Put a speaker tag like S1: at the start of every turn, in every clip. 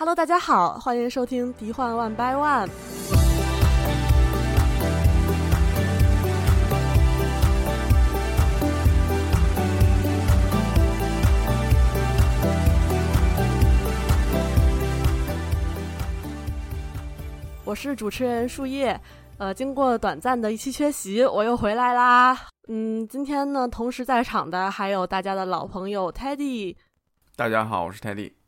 S1: Hello，大家好，欢迎收听《敌幻 One by One》。我是主持人树叶。呃，经过短暂的一期缺席，我又回来啦。嗯，今天呢，同时在场的还有大家的老朋友 Teddy。
S2: 大家好，我是 Teddy。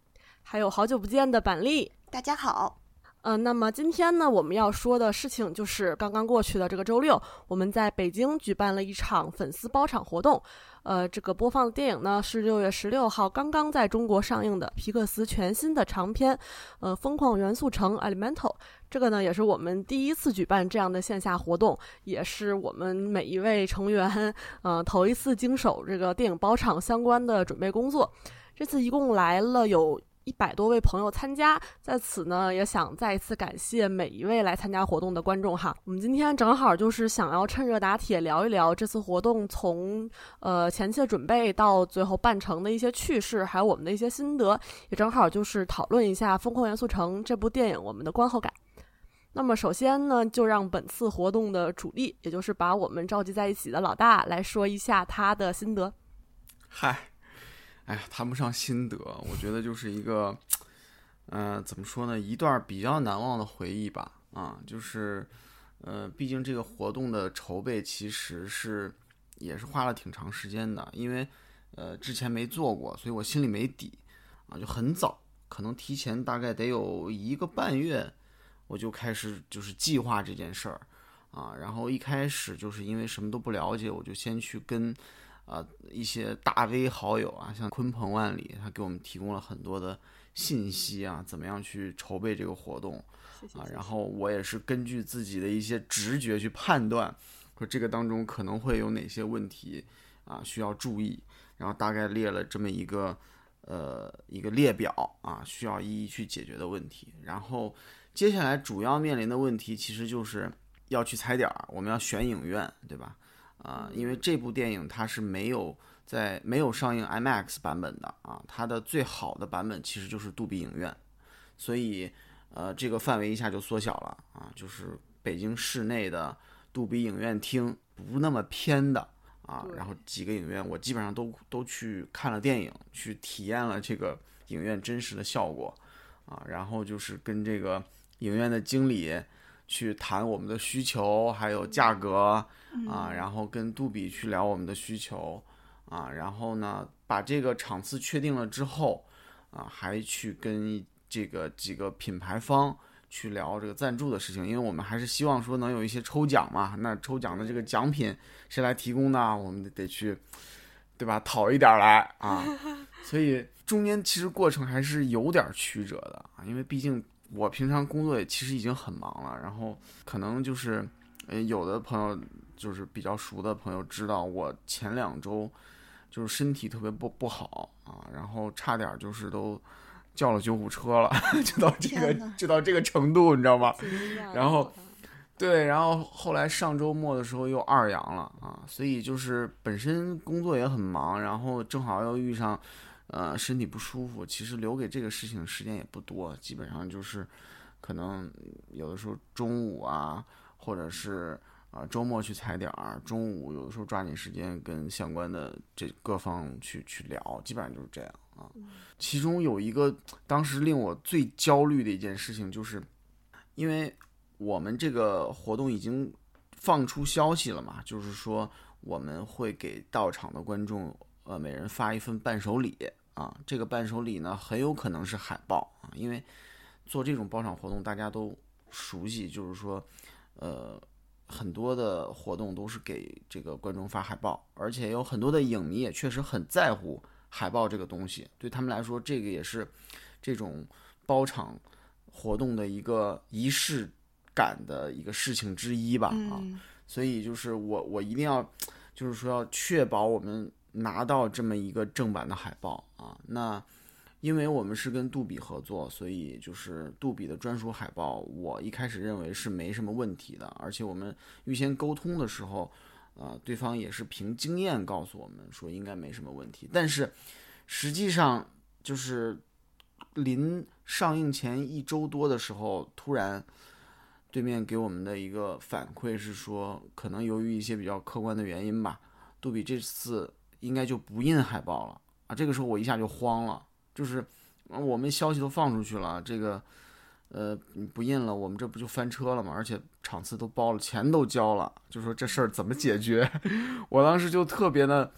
S1: 还有好久不见的板栗，
S3: 大家好。
S1: 嗯，那么今天呢，我们要说的事情就是刚刚过去的这个周六，我们在北京举办了一场粉丝包场活动。呃，这个播放的电影呢是六月十六号刚刚在中国上映的皮克斯全新的长片，呃，《疯狂元素城》（Elemental）。这个呢也是我们第一次举办这样的线下活动，也是我们每一位成员，呃，头一次经手这个电影包场相关的准备工作。这次一共来了有一百多位朋友参加，在此呢也想再一次感谢每一位来参加活动的观众哈。我们今天正好就是想要趁热打铁聊一聊这次活动从呃前期的准备到最后办成的一些趣事，还有我们的一些心得，也正好就是讨论一下《疯狂元素城》这部电影我们的观后感。那么首先呢，就让本次活动的主力，也就是把我们召集在一起的老大来说一下他的心得。
S2: 嗨。哎呀，谈不上心得，我觉得就是一个，呃，怎么说呢，一段比较难忘的回忆吧。啊，就是，呃，毕竟这个活动的筹备其实是也是花了挺长时间的，因为，呃，之前没做过，所以我心里没底。啊，就很早，可能提前大概得有一个半月，我就开始就是计划这件事儿。啊，然后一开始就是因为什么都不了解，我就先去跟。啊，一些大 V 好友啊，像鲲鹏万里，他给我们提供了很多的信息啊，怎么样去筹备这个活动啊？然后我也是根据自己的一些直觉去判断，说这个当中可能会有哪些问题啊需要注意，然后大概列了这么一个呃一个列表啊，需要一一去解决的问题。然后接下来主要面临的问题其实就是要去踩点儿，我们要选影院，对吧？啊，因为这部电影它是没有在没有上映 IMAX 版本的啊，它的最好的版本其实就是杜比影院，所以呃这个范围一下就缩小了啊，就是北京市内的杜比影院厅不那么偏的啊，然后几个影院我基本上都都去看了电影，去体验了这个影院真实的效果啊，然后就是跟这个影院的经理。去谈我们的需求，还有价格啊，然后跟杜比去聊我们的需求啊，然后呢，把这个场次确定了之后啊，还去跟这个几个品牌方去聊这个赞助的事情，因为我们还是希望说能有一些抽奖嘛，那抽奖的这个奖品谁来提供呢？我们得去，对吧？讨一点来啊，所以中间其实过程还是有点曲折的啊，因为毕竟。我平常工作也其实已经很忙了，然后可能就是，呃，有的朋友就是比较熟的朋友知道，我前两周就是身体特别不不好啊，然后差点就是都叫了救护车了，就到这个就到这个程度，你知道吗？然后，对，然后后来上周末的时候又二阳了啊，所以就是本身工作也很忙，然后正好又遇上。呃，身体不舒服，其实留给这个事情的时间也不多，基本上就是，可能有的时候中午啊，或者是啊周末去踩点儿，中午有的时候抓紧时间跟相关的这各方去去聊，基本上就是这样啊。其中有一个当时令我最焦虑的一件事情，就是因为我们这个活动已经放出消息了嘛，就是说我们会给到场的观众呃每人发一份伴手礼。啊，这个伴手礼呢，很有可能是海报啊，因为做这种包场活动，大家都熟悉，就是说，呃，很多的活动都是给这个观众发海报，而且有很多的影迷也确实很在乎海报这个东西，对他们来说，这个也是这种包场活动的一个仪式感的一个事情之一吧啊，所以就是我我一定要，就是说要确保我们。拿到这么一个正版的海报啊，那因为我们是跟杜比合作，所以就是杜比的专属海报，我一开始认为是没什么问题的，而且我们预先沟通的时候，呃，对方也是凭经验告诉我们说应该没什么问题，但是实际上就是临上映前一周多的时候，突然对面给我们的一个反馈是说，可能由于一些比较客观的原因吧，杜比这次应该就不印海报了啊。这个时候我一下就慌了，就是我们消息都放出去了，这个呃不印了，我们这不就翻车了吗？而且场次都包了，钱都交了，就说这事儿怎么解决？我当时就特别的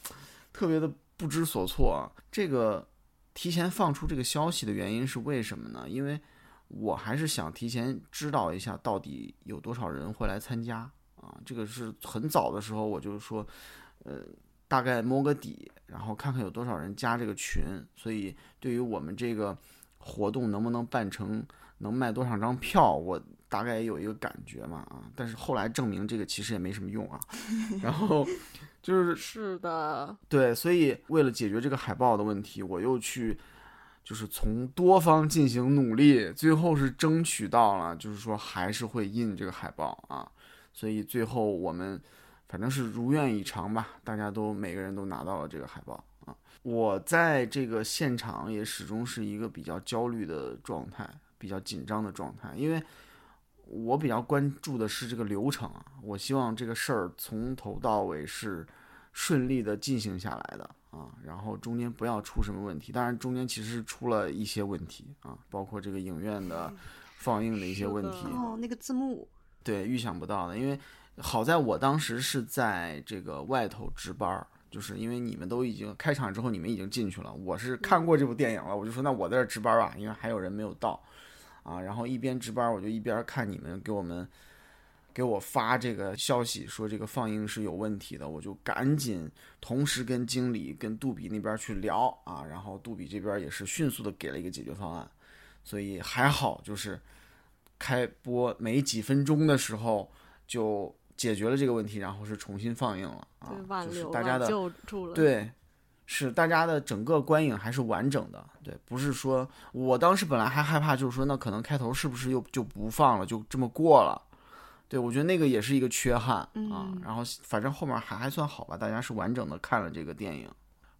S2: 特别的不知所措啊。这个。提前放出这个消息的原因是为什么呢？因为我还是想提前知道一下到底有多少人会来参加啊。这个是很早的时候我就说，呃，大概摸个底，然后看看有多少人加这个群。所以对于我们这个活动能不能办成，能卖多少张票，我大概也有一个感觉嘛啊。但是后来证明这个其实也没什么用啊。然后。就是
S1: 是的，
S2: 对，所以为了解决这个海报的问题，我又去，就是从多方进行努力，最后是争取到了，就是说还是会印这个海报啊。所以最后我们反正是如愿以偿吧，大家都每个人都拿到了这个海报啊。我在这个现场也始终是一个比较焦虑的状态，比较紧张的状态，因为。我比较关注的是这个流程啊，我希望这个事儿从头到尾是顺利的进行下来的啊，然后中间不要出什么问题。当然，中间其实出了一些问题啊，包括这个影院的放映的一些问题。
S3: 哦，那个字幕。
S2: 对，预想不到的，因为好在我当时是在这个外头值班，就是因为你们都已经开场之后，你们已经进去了，我是看过这部电影了，我就说那我在这值班吧，因为还有人没有到。啊，然后一边值班，我就一边看你们给我们给我发这个消息，说这个放映是有问题的，我就赶紧同时跟经理跟杜比那边去聊啊，然后杜比这边也是迅速的给了一个解决方案，所以还好，就是开播没几分钟的时候就解决了这个问题，然后是重新放映了啊，就是大家的对。是大家的整个观影还是完整的，对，不是说我当时本来还害怕，就是说那可能开头是不是又就不放了，就这么过了，对我觉得那个也是一个缺憾啊。然后反正后面还还算好吧，大家是完整的看了这个电影。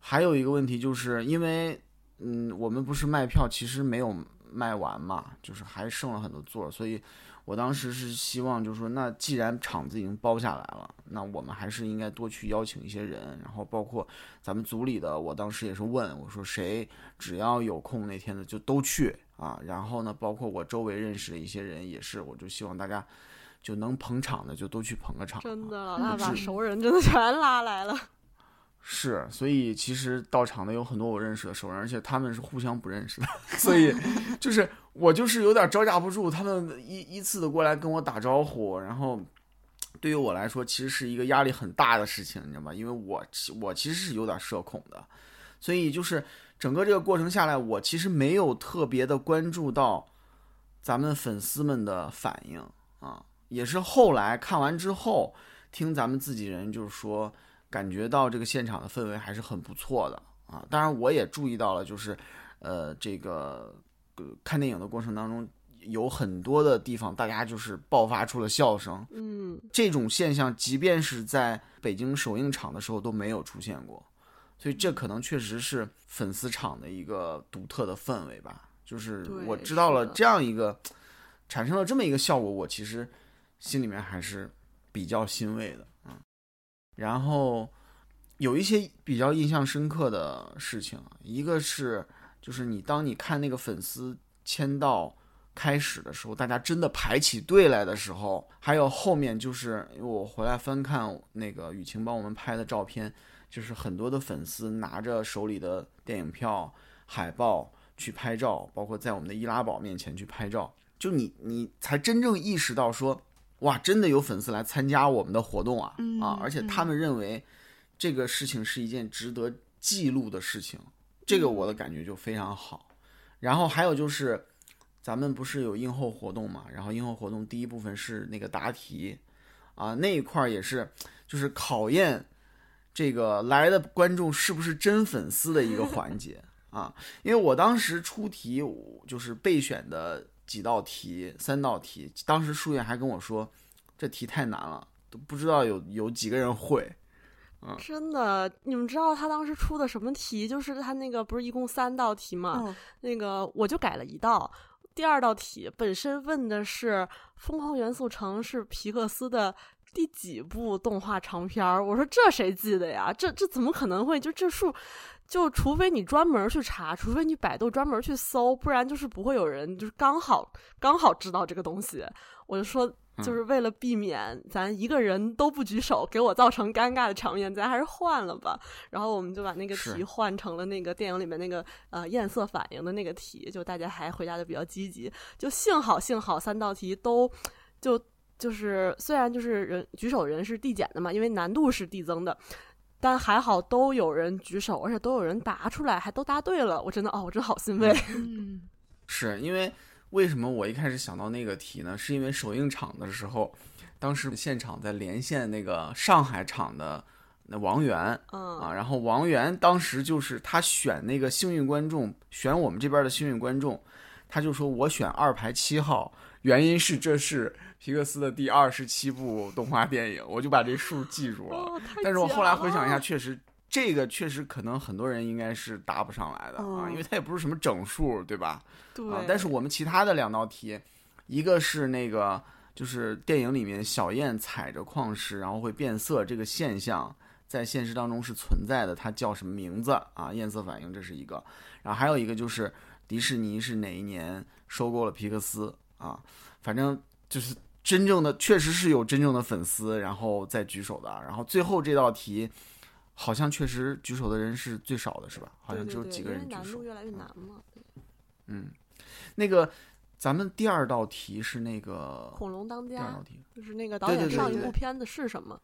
S2: 还有一个问题就是因为，嗯，我们不是卖票其实没有卖完嘛，就是还剩了很多座，所以。我当时是希望，就是说，那既然场子已经包下来了，那我们还是应该多去邀请一些人，然后包括咱们组里的，我当时也是问我说，谁只要有空那天的就都去啊。然后呢，包括我周围认识的一些人也是，我就希望大家就能捧场的就都去捧个场。
S1: 真的，那把熟人真的全拉来了。
S2: 是，所以其实到场的有很多我认识的熟人，而且他们是互相不认识的，所以 就是我就是有点招架不住，他们依依次的过来跟我打招呼，然后对于我来说其实是一个压力很大的事情，你知道吗？因为我我其实是有点社恐的，所以就是整个这个过程下来，我其实没有特别的关注到咱们粉丝们的反应啊，也是后来看完之后听咱们自己人就是说。感觉到这个现场的氛围还是很不错的啊！当然，我也注意到了，就是，呃，这个看电影的过程当中，有很多的地方大家就是爆发出了笑声。
S1: 嗯，
S2: 这种现象即便是在北京首映场的时候都没有出现过，所以这可能确实是粉丝场的一个独特的氛围吧。就是我知道了这样一个产生了这么一个效果，我其实心里面还是比较欣慰的。然后有一些比较印象深刻的事情，一个是就是你当你看那个粉丝签到开始的时候，大家真的排起队来的时候，还有后面就是我回来翻看那个雨晴帮我们拍的照片，就是很多的粉丝拿着手里的电影票、海报去拍照，包括在我们的易拉宝面前去拍照，就你你才真正意识到说。哇，真的有粉丝来参加我们的活动啊！啊，而且他们认为这个事情是一件值得记录的事情，这个我的感觉就非常好。然后还有就是，咱们不是有映后活动嘛？然后映后活动第一部分是那个答题啊，那一块儿也是就是考验这个来的观众是不是真粉丝的一个环节啊。因为我当时出题就是备选的。几道题，三道题，当时书院还跟我说，这题太难了，都不知道有有几个人会，嗯，
S1: 真的，你们知道他当时出的什么题？就是他那个不是一共三道题吗？
S2: 嗯
S1: 那个我就改了一道。第二道题本身问的是《疯狂元素城》是皮克斯的第几部动画长片儿？我说这谁记得呀？这这怎么可能会？就这数，就除非你专门去查，除非你百度专门去搜，不然就是不会有人就是刚好刚好知道这个东西。我就说，就是为了避免咱一个人都不举手，给我造成尴尬的场面，咱还是换了吧。然后我们就把那个题换成了那个电影里面那个呃艳色反应的那个题，就大家还回答的比较积极。就幸好幸好三道题都就就是虽然就是人举手人是递减的嘛，因为难度是递增的。但还好都有人举手，而且都有人答出来，还都答对了。我真的哦，我真好欣慰。
S3: 嗯，
S2: 是因为为什么我一开始想到那个题呢？是因为首映场的时候，当时现场在连线那个上海场的那王源
S1: 嗯
S2: 啊，然后王源当时就是他选那个幸运观众，选我们这边的幸运观众，他就说我选二排七号，原因是这是皮克斯的第二十七部动画电影，我就把这数记住了。但是我后来回想一下，确实这个确实可能很多人应该是答不上来的啊，
S1: 嗯
S2: 因为它也不是什么整数，对吧？
S1: 对、
S2: 啊，但是我们其他的两道题，一个是那个就是电影里面小燕踩着矿石然后会变色这个现象。在现实当中是存在的，它叫什么名字啊？艳色反应这是一个，然后还有一个就是迪士尼是哪一年收购了皮克斯啊？反正就是真正的，确实是有真正的粉丝然后再举手的。然后最后这道题，好像确实举手的人是最少的，是吧？好像只有几个人
S1: 难度。越来越难嘛。
S2: 嗯，那个咱们第二道题是那个
S1: 恐龙当家
S2: 第二道题，
S1: 就是那个导演上一部片子是什么？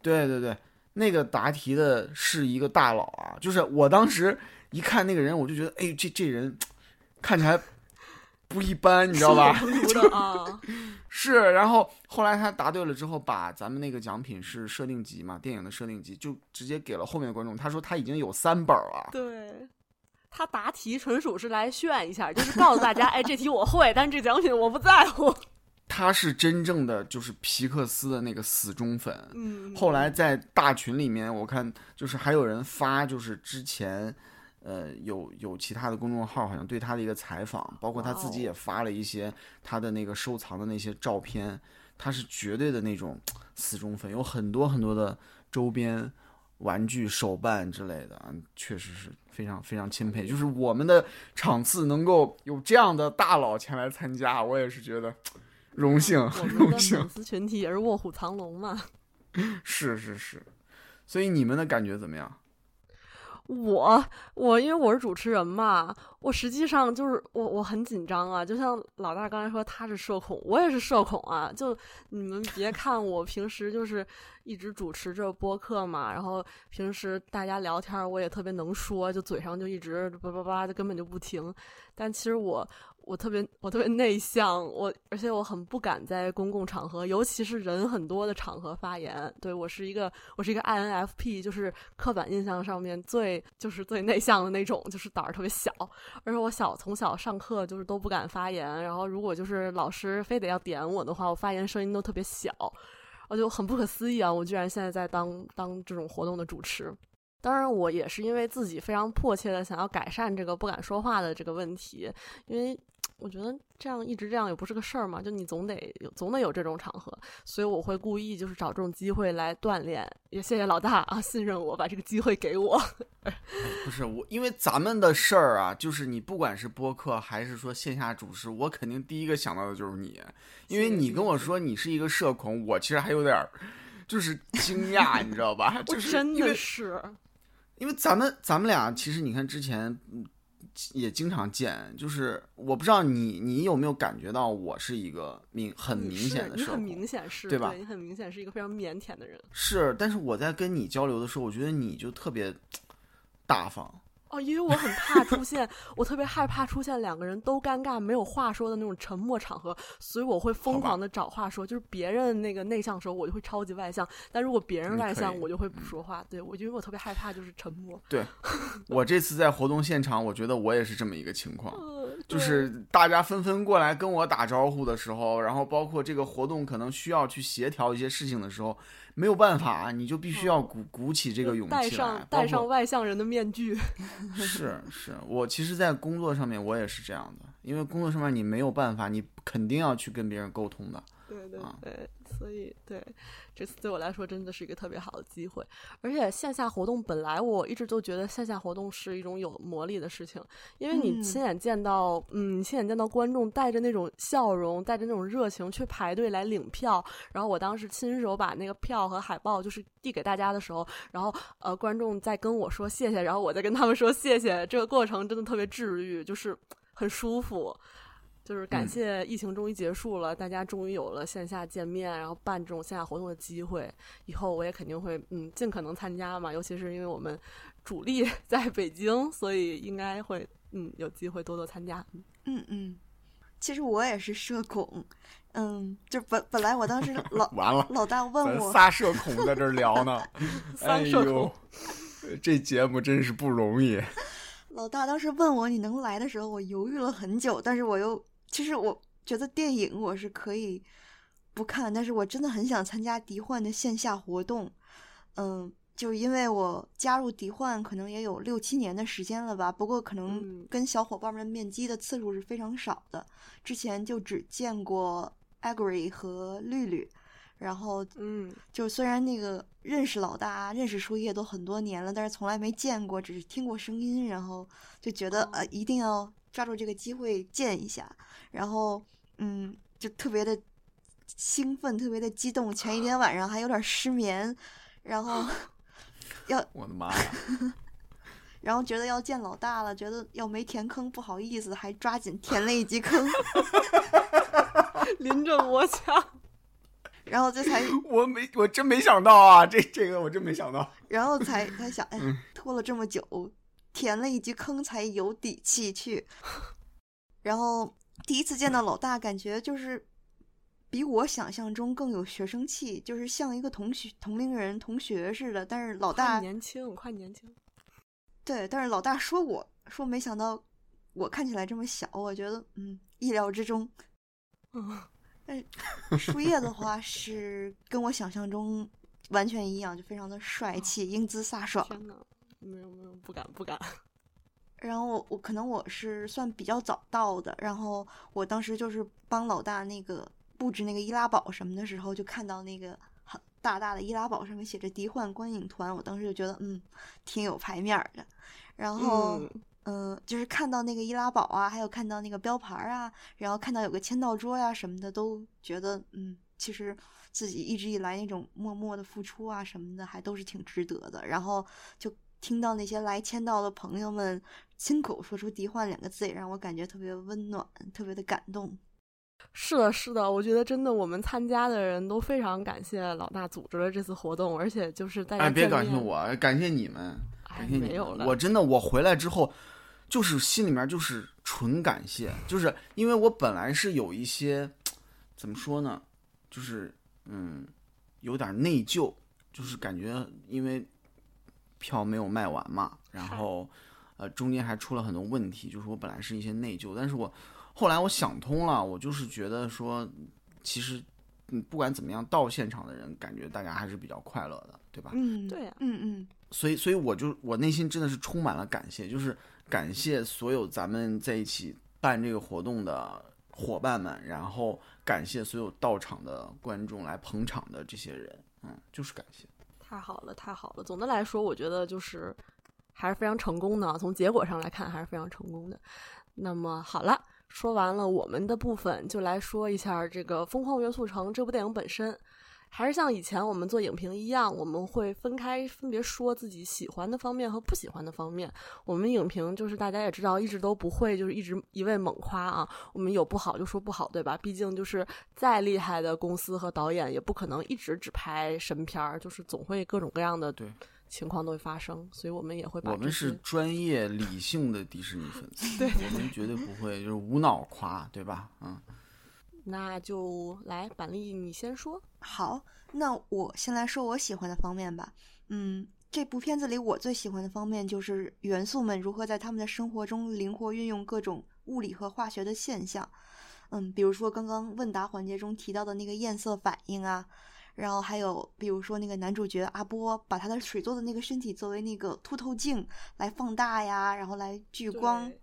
S2: 对对对，那个答题的是一个大佬啊，就是我当时一看那个人，我就觉得，哎，这这人看起来不一般，你知道吧？是，然后后来他答对了之后，把咱们那个奖品是设定集嘛，电影的设定集，就直接给了后面的观众。他说他已经有三本了，
S1: 对。他答题纯属是来炫一下，就是告诉大家，哎，这题我会，但是这奖品我不在乎。
S2: 他是真正的就是皮克斯的那个死忠粉。
S1: 嗯，
S2: 后来在大群里面，我看就是还有人发，就是之前，呃，有有其他的公众号好像对他的一个采访，包括他自己也发了一些他的那个收藏的那些照片，他是绝对的那种死忠粉，有很多很多的周边玩具、手办之类的，嗯确实是非常非常钦佩。就是我们的场次能够有这样的大佬前来参加，我也是觉得荣幸，很 荣幸
S1: 粉。丝群体也是卧虎藏龙嘛。
S2: 是是是，所以你们的感觉怎么样？
S1: 我我因为我是主持人嘛，我实际上就是我我很紧张啊，就像老大刚才说他是社恐，我也是社恐啊。就你们别看我平时就是一直主持着播客嘛，然后平时大家聊天我也特别能说，就嘴上就一直叭叭叭就根本就不停。但其实我我特别我特别内向，我而且我很不敢在公共场合，尤其是人很多的场合发言。对我是一个我是一个 INFP，就是刻板印象上面最就是最内向的那种，就是胆儿特别小。而且我小从小上课就是都不敢发言，然后如果就是老师非得要点我的话，我发言声音都特别小，我就很不可思议啊！我居然现在在当当这种活动的主持。当然，我也是因为自己非常迫切的想要改善这个不敢说话的这个问题，因为我觉得这样一直这样也不是个事儿嘛，就你总得有总得有这种场合，所以我会故意就是找这种机会来锻炼。也谢谢老大啊，信任我，把这个机会给我。
S2: 不是我，因为咱们的事儿啊，就是你不管是播客还是说线下主持，我肯定第一个想到的就是你，因为你跟我说你是一个社恐，我其实还有点儿就是惊讶，你知道吧？
S1: 我
S2: 就是
S1: 真的是，
S2: 因为咱们咱们俩其实你看之前嗯也经常见，就是我不知道你你有没有感觉到我是一个明很明显的社恐，
S1: 明显是
S2: 对吧
S1: 你很明显是一个非常腼腆的人。
S2: 是，但是我在跟你交流的时候，我觉得你就特别大方
S1: 哦，因为我很怕出现，我特别害怕出现两个人都尴尬没有话说的那种沉默场合，所以我会疯狂的找话说。就是别人那个内向的时候，我就会超级外向；但如果别人外向，我就会不说话。对我，因为我特别害怕就是沉默。
S2: 对，我这次在活动现场，我觉得我也是这么一个情况，就是大家纷纷过来跟我打招呼的时候，然后包括这个活动可能需要去协调一些事情的时候。没有办法，你就必须要鼓鼓起这个勇气
S1: 来，戴上戴上外向人的面具。
S2: 是是，我其实，在工作上面我也是这样的，因为工作上面你没有办法，你肯定要去跟别人沟通的。
S1: 对对对，所以对。这次对我来说真的是一个特别好的机会，而且线下活动本来我一直都觉得线下活动是一种有魔力的事情，因为你亲眼见到，嗯，亲眼见到观众带着那种笑容，带着那种热情去排队来领票，然后我当时亲手把那个票和海报就是递给大家的时候，然后呃，观众在跟我说谢谢，然后我再跟他们说谢谢，这个过程真的特别治愈，就是很舒服。就是感谢疫情终于结束了，大家终于有了线下见面，然后办这种线下活动的机会。以后我也肯定会嗯尽可能参加嘛，尤其是因为我们主力 在北京，所以应该会嗯有机会多多参加。
S3: 嗯嗯，其实我也是社恐，嗯，就本本来我当时老
S2: 完了，
S3: 老大问
S2: 我仨社恐在这聊呢，哎呦，这节目真是不容易。
S3: 老大当时问我你能来的时候，我犹豫了很久，但是我又。其实我觉得电影我是可以不看，但是我真的很想参加迪幻的线下活动。嗯，就因为我加入迪幻可能也有六七年的时间了吧，不过可能跟小伙伴们面基的次数是非常少的。之前就只见过 Agri 和绿绿，然后
S1: 嗯，
S3: 就虽然那个认识老大、认识树叶都很多年了，但是从来没见过，只是听过声音，然后就觉得呃一定要。抓住这个机会见一下，然后嗯，就特别的兴奋，特别的激动。前一天晚上还有点失眠，然后 要
S2: 我的妈呀！
S3: 然后觉得要见老大了，觉得要没填坑不好意思，还抓紧填了一级坑，
S1: 临阵磨枪。
S3: 然后这才
S2: 我没我真没想到啊，这这个我真没想到。
S3: 然后才才想，哎，拖了这么久。填了一级坑才有底气去，然后第一次见到老大，感觉就是比我想象中更有学生气，就是像一个同学、同龄人、同学似的。但是老大
S1: 年轻，快年轻。
S3: 对，但是老大说我说没想到我看起来这么小，我觉得嗯意料之中。
S1: 嗯，
S3: 但树叶的话是跟我想象中完全一样，就非常的帅气、英姿飒爽。
S1: 没有没有，不敢不敢。
S3: 然后我我可能我是算比较早到的，然后我当时就是帮老大那个布置那个易拉宝什么的时候，就看到那个很大大的易拉宝上面写着“迪幻观影团”，我当时就觉得嗯，挺有排面的。然后嗯，就是看到那个易拉宝啊，还有看到那个标牌啊，然后看到有个签到桌呀什么的，都觉得嗯，其实自己一直以来那种默默的付出啊什么的，还都是挺值得的。然后就。听到那些来签到的朋友们亲口说出“迪幻”两个字，也让我感觉特别温暖，特别的感动。
S1: 是的，是的，我觉得真的，我们参加的人都非常感谢老大组织了这次活动，而且就是大家
S2: 哎，别感谢我，感谢你们，感谢
S1: 你们。
S2: 我真的，我回来之后，就是心里面就是纯感谢，就是因为我本来是有一些怎么说呢，就是嗯，有点内疚，就是感觉因为。票没有卖完嘛，然后，呃，中间还出了很多问题，就是我本来是一些内疚，但是我后来我想通了，我就是觉得说，其实，嗯，不管怎么样，到现场的人感觉大家还是比较快乐的，对吧？
S3: 嗯，
S1: 对呀，
S3: 嗯嗯，
S2: 所以，所以我就我内心真的是充满了感谢，就是感谢所有咱们在一起办这个活动的伙伴们，然后感谢所有到场的观众来捧场的这些人，嗯，就是感谢。
S1: 太好了，太好了！总的来说，我觉得就是还是非常成功的。从结果上来看，还是非常成功的。那么好了，说完了我们的部分，就来说一下这个《疯狂元素城》这部电影本身。还是像以前我们做影评一样，我们会分开分别说自己喜欢的方面和不喜欢的方面。我们影评就是大家也知道，一直都不会就是一直一味猛夸啊。我们有不好就说不好，对吧？毕竟就是再厉害的公司和导演，也不可能一直只拍神片儿，就是总会各种各样的
S2: 对
S1: 情况都会发生，所以我们也会把
S2: 我们是专业理性的迪士尼粉丝，
S1: 对
S2: 我们绝对不会就是无脑夸，对吧？嗯，
S1: 那就来板栗，你先说。
S3: 好，那我先来说我喜欢的方面吧。嗯，这部片子里我最喜欢的方面就是元素们如何在他们的生活中灵活运用各种物理和化学的现象。嗯，比如说刚刚问答环节中提到的那个焰色反应啊，然后还有比如说那个男主角阿波把他的水做的那个身体作为那个凸透镜来放大呀，然后来聚光
S1: 对。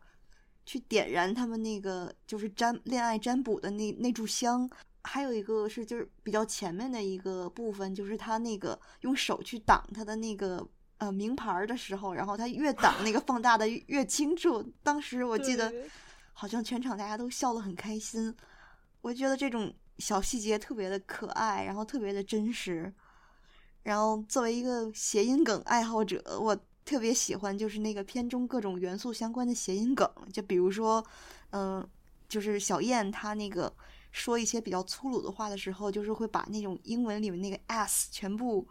S3: 去点燃他们那个就是占恋爱占卜的那那炷香，还有一个是就是比较前面的一个部分，就是他那个用手去挡他的那个呃名牌的时候，然后他越挡那个放大的越越清楚。当时我记得好像全场大家都笑得很开心，我觉得这种小细节特别的可爱，然后特别的真实。然后作为一个谐音梗爱好者，我特别喜欢就是那个片中各种元素相关的谐音梗，就比如说，嗯、就是小燕她那个说一些比较粗鲁的话的时候，就是会把那种英文里面那个 s 全部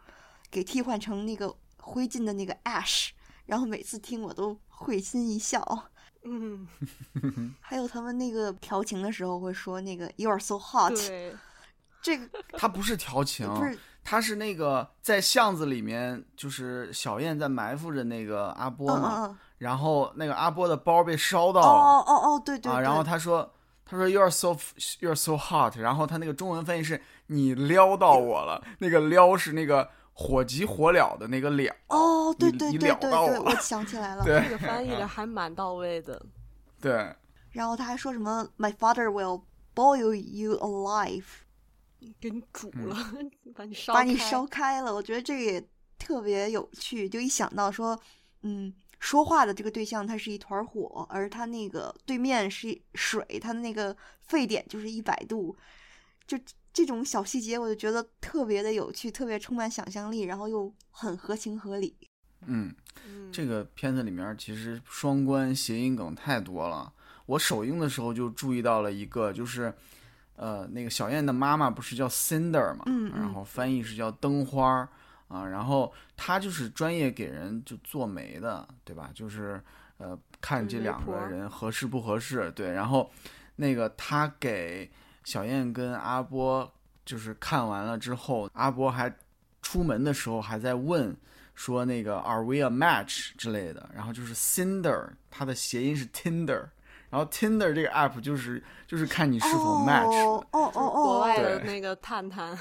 S3: 给替换成那个灰烬的那个 ash，然后每次听我都会心一笑。
S1: 嗯
S3: 还有他们那个调情的时候会说那个 “You are so hot”，这个
S2: 他不是调情，
S3: 不是
S2: 他是那个在巷子里面，就是小燕在埋伏着那个阿波
S3: 嗯
S2: 嘛，然后那个阿波的包被烧到
S3: 哦
S2: 了、
S3: 哦哦哦，对对
S2: 啊，
S3: 对，
S2: 然后他说。他说 “You're so you're so hot”，然后他那个中文翻译是“你撩到我了”，那个撩是那个火急火燎的那个燎，
S3: 哦，对对对对对，
S2: 我
S3: 我 想起来了。
S1: 这个翻译的还蛮到位的。
S2: 对，
S3: 然后他还说什么 “My father will boil you alive”，
S1: 给你煮
S2: 嗯
S1: 了，把你烧，
S3: 把你烧。开了。我觉得这个也特别有趣，就一想到说，嗯，说话的这个对象他是一团火，而他那个对面是水，他的那个沸点就是一百度，就这种小细节，我就觉得特别的有趣，特别充满想象力，然后又很合情合理。
S2: 嗯，
S1: 嗯，
S2: 这个片子里面其实双关谐音梗太多了。我首映的时候就注意到了一个，就是，呃，那个小燕的妈妈不是叫 Cinder 嘛，
S3: 嗯嗯
S2: 然后翻译是叫灯花儿啊，然后她就是专业给人就做媒的，对吧？就是呃，看这两个人合适不合适，对，然后那个她给小燕跟阿波就是看完了之后，阿波还出门的时候还在问。说那个 Are we a match 之类的，然后就是 Cinder，它的谐音是 Tinder，然后 Tinder 这个 app 就是就是看你是否 match。
S3: 哦哦哦哦，
S1: 国外的
S2: 对
S1: 那个探探，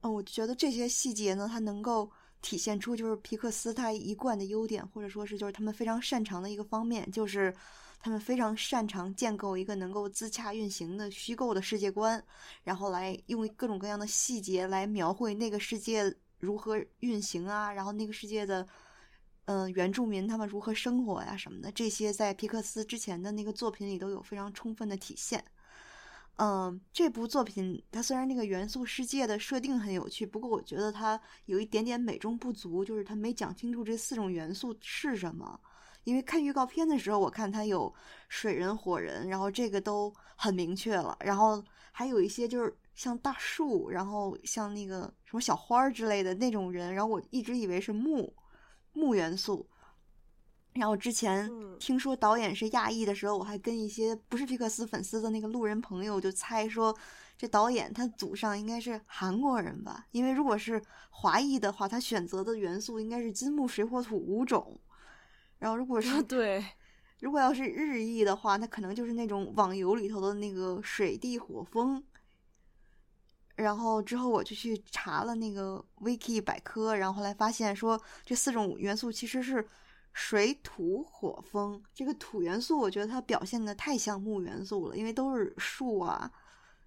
S3: 嗯，我觉得这些细节呢，它能够体现出就是皮克斯他一贯的优点，或者说是就是他们非常擅长的一个方面，就是他们非常擅长建构一个能够自洽运行的虚构的世界观，然后来用各种各样的细节来描绘那个世界如何运行啊，然后那个世界的。嗯，原住民他们如何生活呀什么的，这些在皮克斯之前的那个作品里都有非常充分的体现。嗯，这部作品它虽然那个元素世界的设定很有趣，不过我觉得它有一点点美中不足，就是它没讲清楚这四种元素是什么。因为看预告片的时候，我看它有水人、火人，然后这个都很明确了，然后还有一些就是像大树，然后像那个什么小花之类的那种人，然后我一直以为是木木元素。然后之前
S1: 嗯
S3: 听说导演是亚裔的时候，我还跟一些不是皮克斯粉丝的那个路人朋友就猜说，这导演他祖上应该是韩国人吧？因为如果是华裔的话，他选择的元素应该是金木水火土五种。然后如果是
S1: 对，
S3: 如果要是日裔的话，那可能就是那种网游里头的那个水地火风。然后之后我就去查了那个 wiki 百科，然后后来发现说这四种元素其实是水土火风。这个土元素，我觉得它表现的太像木元素了，因为都是树啊，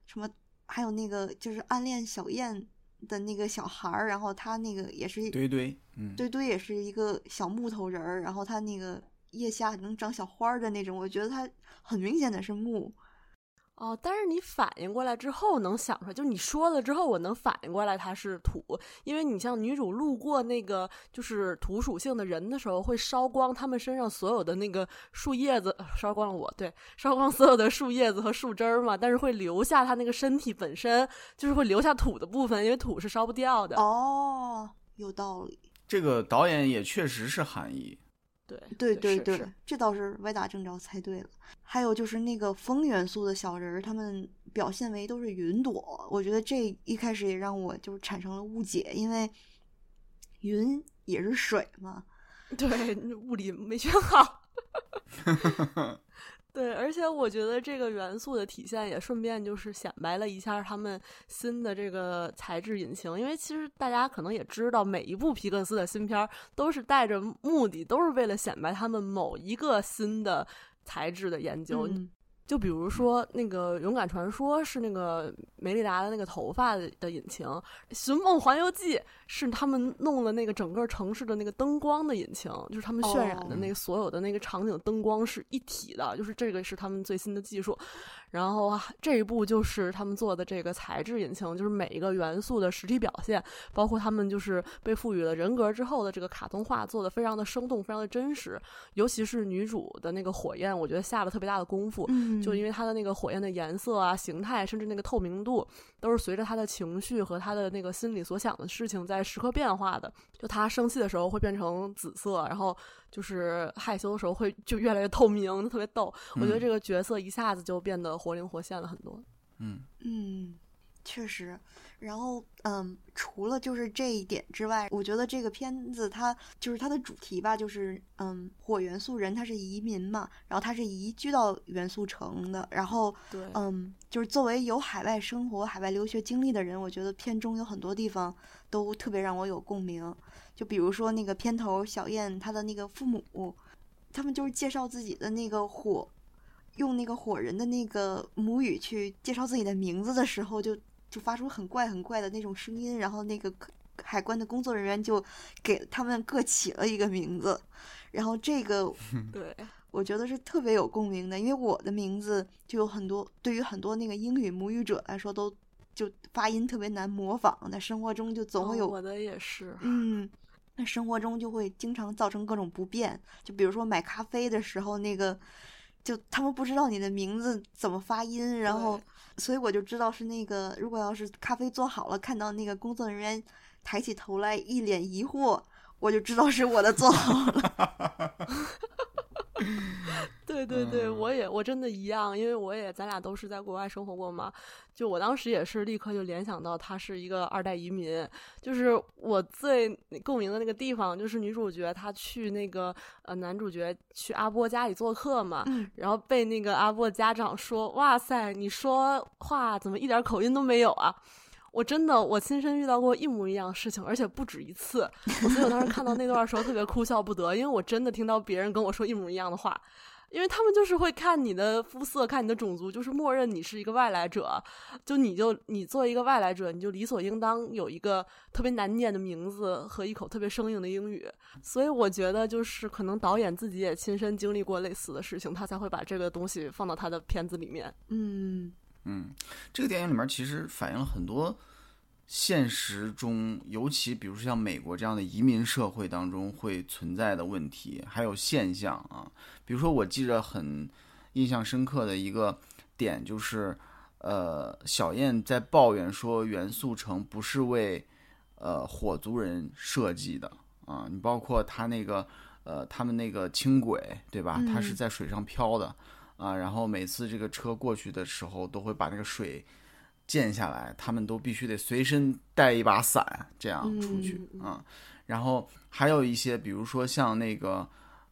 S3: 什么还有那个就是暗恋小燕的那个小孩儿，然后他那个也是
S2: 堆堆，嗯，
S3: 堆堆也是一个小木头人儿，然后他那个腋下能长小花儿的那种，我觉得他很明显的是木。
S1: 哦，但是你反应过来之后能想出来，就是你说了之后，我能反应过来它是土，因为你像女主路过那个就是土属性的人的时候，会烧光他们身上所有的那个树叶子，呃烧光了我，对，烧光所有的树叶子和树枝儿嘛，但是会留下他那个身体本身，就是会留下土的部分，因为土是烧不掉的。
S3: 哦，有道理。
S2: 这个导演也确实是韩裔。
S1: 对
S3: 对对对这倒是歪打正着猜对了。还有就是那个风元素的小人儿，他们表现为都是云朵，我觉得这一开始也让我就是产生了误解，因为云也是水嘛。
S1: 对，物理没学好。对，而且我觉得这个元素的体现也顺便就是显摆了一下他们新的这个材质引擎，因为其实大家可能也知道，每一部皮克斯的新片儿都是带着目的，都是为了显摆他们某一个新的材质的研究。就比如说那个《勇敢传说》是那个梅丽达的那个头发的引擎，《寻梦环游记》是他们弄了那个整个城市的那个灯光的引擎，就是他们渲染的那个所有的那个场景灯光是一体的，就是这个是他们最新的技术。然后啊这一步就是他们做的这个材质引擎，就是每一个元素的实体表现，包括他们就是被赋予了人格之后的这个卡通化，做的非常的生动，非常的真实。尤其是女主的那个火焰，我觉得下了特别大的功夫。
S3: 嗯，
S1: 就因为它的那个火焰的颜色啊、形态，甚至那个透明度，都是随着她的情绪和她的那个心里所想的事情在时刻变化的。就他生气的时候会变成紫色，然后就是害羞的时候会就越来越透明，特别逗。我觉得
S2: 嗯
S1: 这个角色一下子就变得活灵活现了很多。
S2: 嗯
S3: 嗯，确实。然后，嗯，除了就是这一点之外，我觉得这个片子它就是它的主题吧，就是嗯，火元素人他是移民嘛，然后他是移居到元素城的，然后
S1: 对，
S3: 嗯，就是作为有海外生活、海外留学经历的人，我觉得片中有很多地方都特别让我有共鸣。就比如说那个片头，小燕她的那个父母，他们就是介绍自己的那个火，用那个火人的那个母语去介绍自己的名字的时候，就就发出很怪很怪的那种声音，然后那个海关的工作人员就给他们各起了一个名字，然后这个
S1: 对，
S3: 我觉得是特别有共鸣的，因为我的名字就有很多，对于很多那个英语母语者来说，都就发音特别难模仿，在生活中就总会有，
S1: 哦我的也是。
S3: 嗯，那生活中就会经常造成各种不便，就比如说买咖啡的时候，那个就他们不知道你的名字怎么发音，然后所以我就知道是那个，如果要是咖啡做好了，看到那个工作人员抬起头来一脸疑惑，我就知道是我的做好了。
S1: 对对对，
S2: 嗯
S1: 我也我真的一样，因为我也咱俩都是在国外生活过嘛，就我当时也是立刻就联想到他是一个二代移民，就是我最共鸣的那个地方，就是女主角她去那个呃男主角去阿波家里做客嘛，
S3: 嗯
S1: 然后被那个阿波家长说：“哇塞，你说话怎么一点口音都没有啊？”我真的，我亲身遇到过一模一样的事情，而且不止一次。所以我当时看到那段的时候特别哭笑不得，因为我真的听到别人跟我说一模一样的话，因为他们就是会看你的肤色，看你的种族，就是默认你是一个外来者，就你就你作为一个外来者，你就理所应当有一个特别难念的名字和一口特别生硬的英语。所以我觉得，就是可能导演自己也亲身经历过类似的事情，他才会把这个东西放到他的片子里面。
S3: 嗯
S2: 嗯，这个电影里面其实反映了很多现实中，尤其比如说像美国这样的移民社会当中会存在的问题，还有现象啊。比如说，我记着很印象深刻的一个点就是，呃，小燕在抱怨说元素城不是为呃火族人设计的啊，你包括他那个呃他们那个轻轨对吧？它是
S3: 嗯
S2: 在水上漂的。啊，然后每次这个车过去的时候，都会把那个水溅下来，他们都必须得随身带一把伞，这样出去
S1: 嗯
S2: 啊。然后还有一些，比如说像那个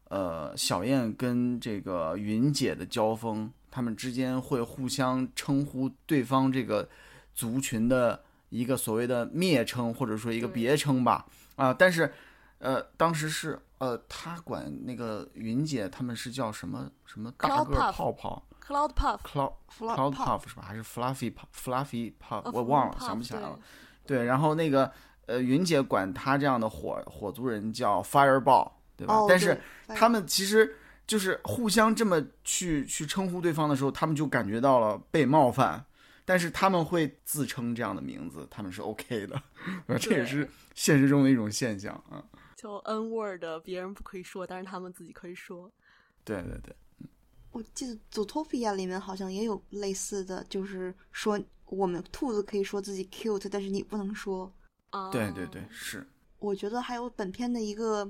S2: 呃小燕跟这个云姐的交锋，他们之间会互相称呼对方这个族群的一个所谓的蔑称，或者说一个别称吧。啊，但是呃，当时是呃，他管那个云姐他们是叫什么什么大个泡泡
S1: Cloud
S2: Puff，，cloud
S3: Fla-
S2: cloud
S3: Puff
S2: puff 是吧？还是 fluffy puff fluffy puff？
S1: 呃
S2: 我忘了，想不起来了。对，然后那个呃，云姐管他这样的火火族人叫 fireball，对吧？
S3: 哦，
S2: 但是他们其实就是互相这么去去称呼对方的时候，他们就感觉到了被冒犯，但是他们会自称这样的名字，他们是 OK 的，这也是现实中的一种现象啊。
S1: 就 N word，别人不可以说，但是他们自己可以说。
S2: 对对对，
S3: 我记得《Zootopia》里面好像也有类似的，就是说我们兔子可以说自己 cute，但是你不能说。
S1: 啊，
S2: 对对对，是。
S3: 我觉得还有本片的一个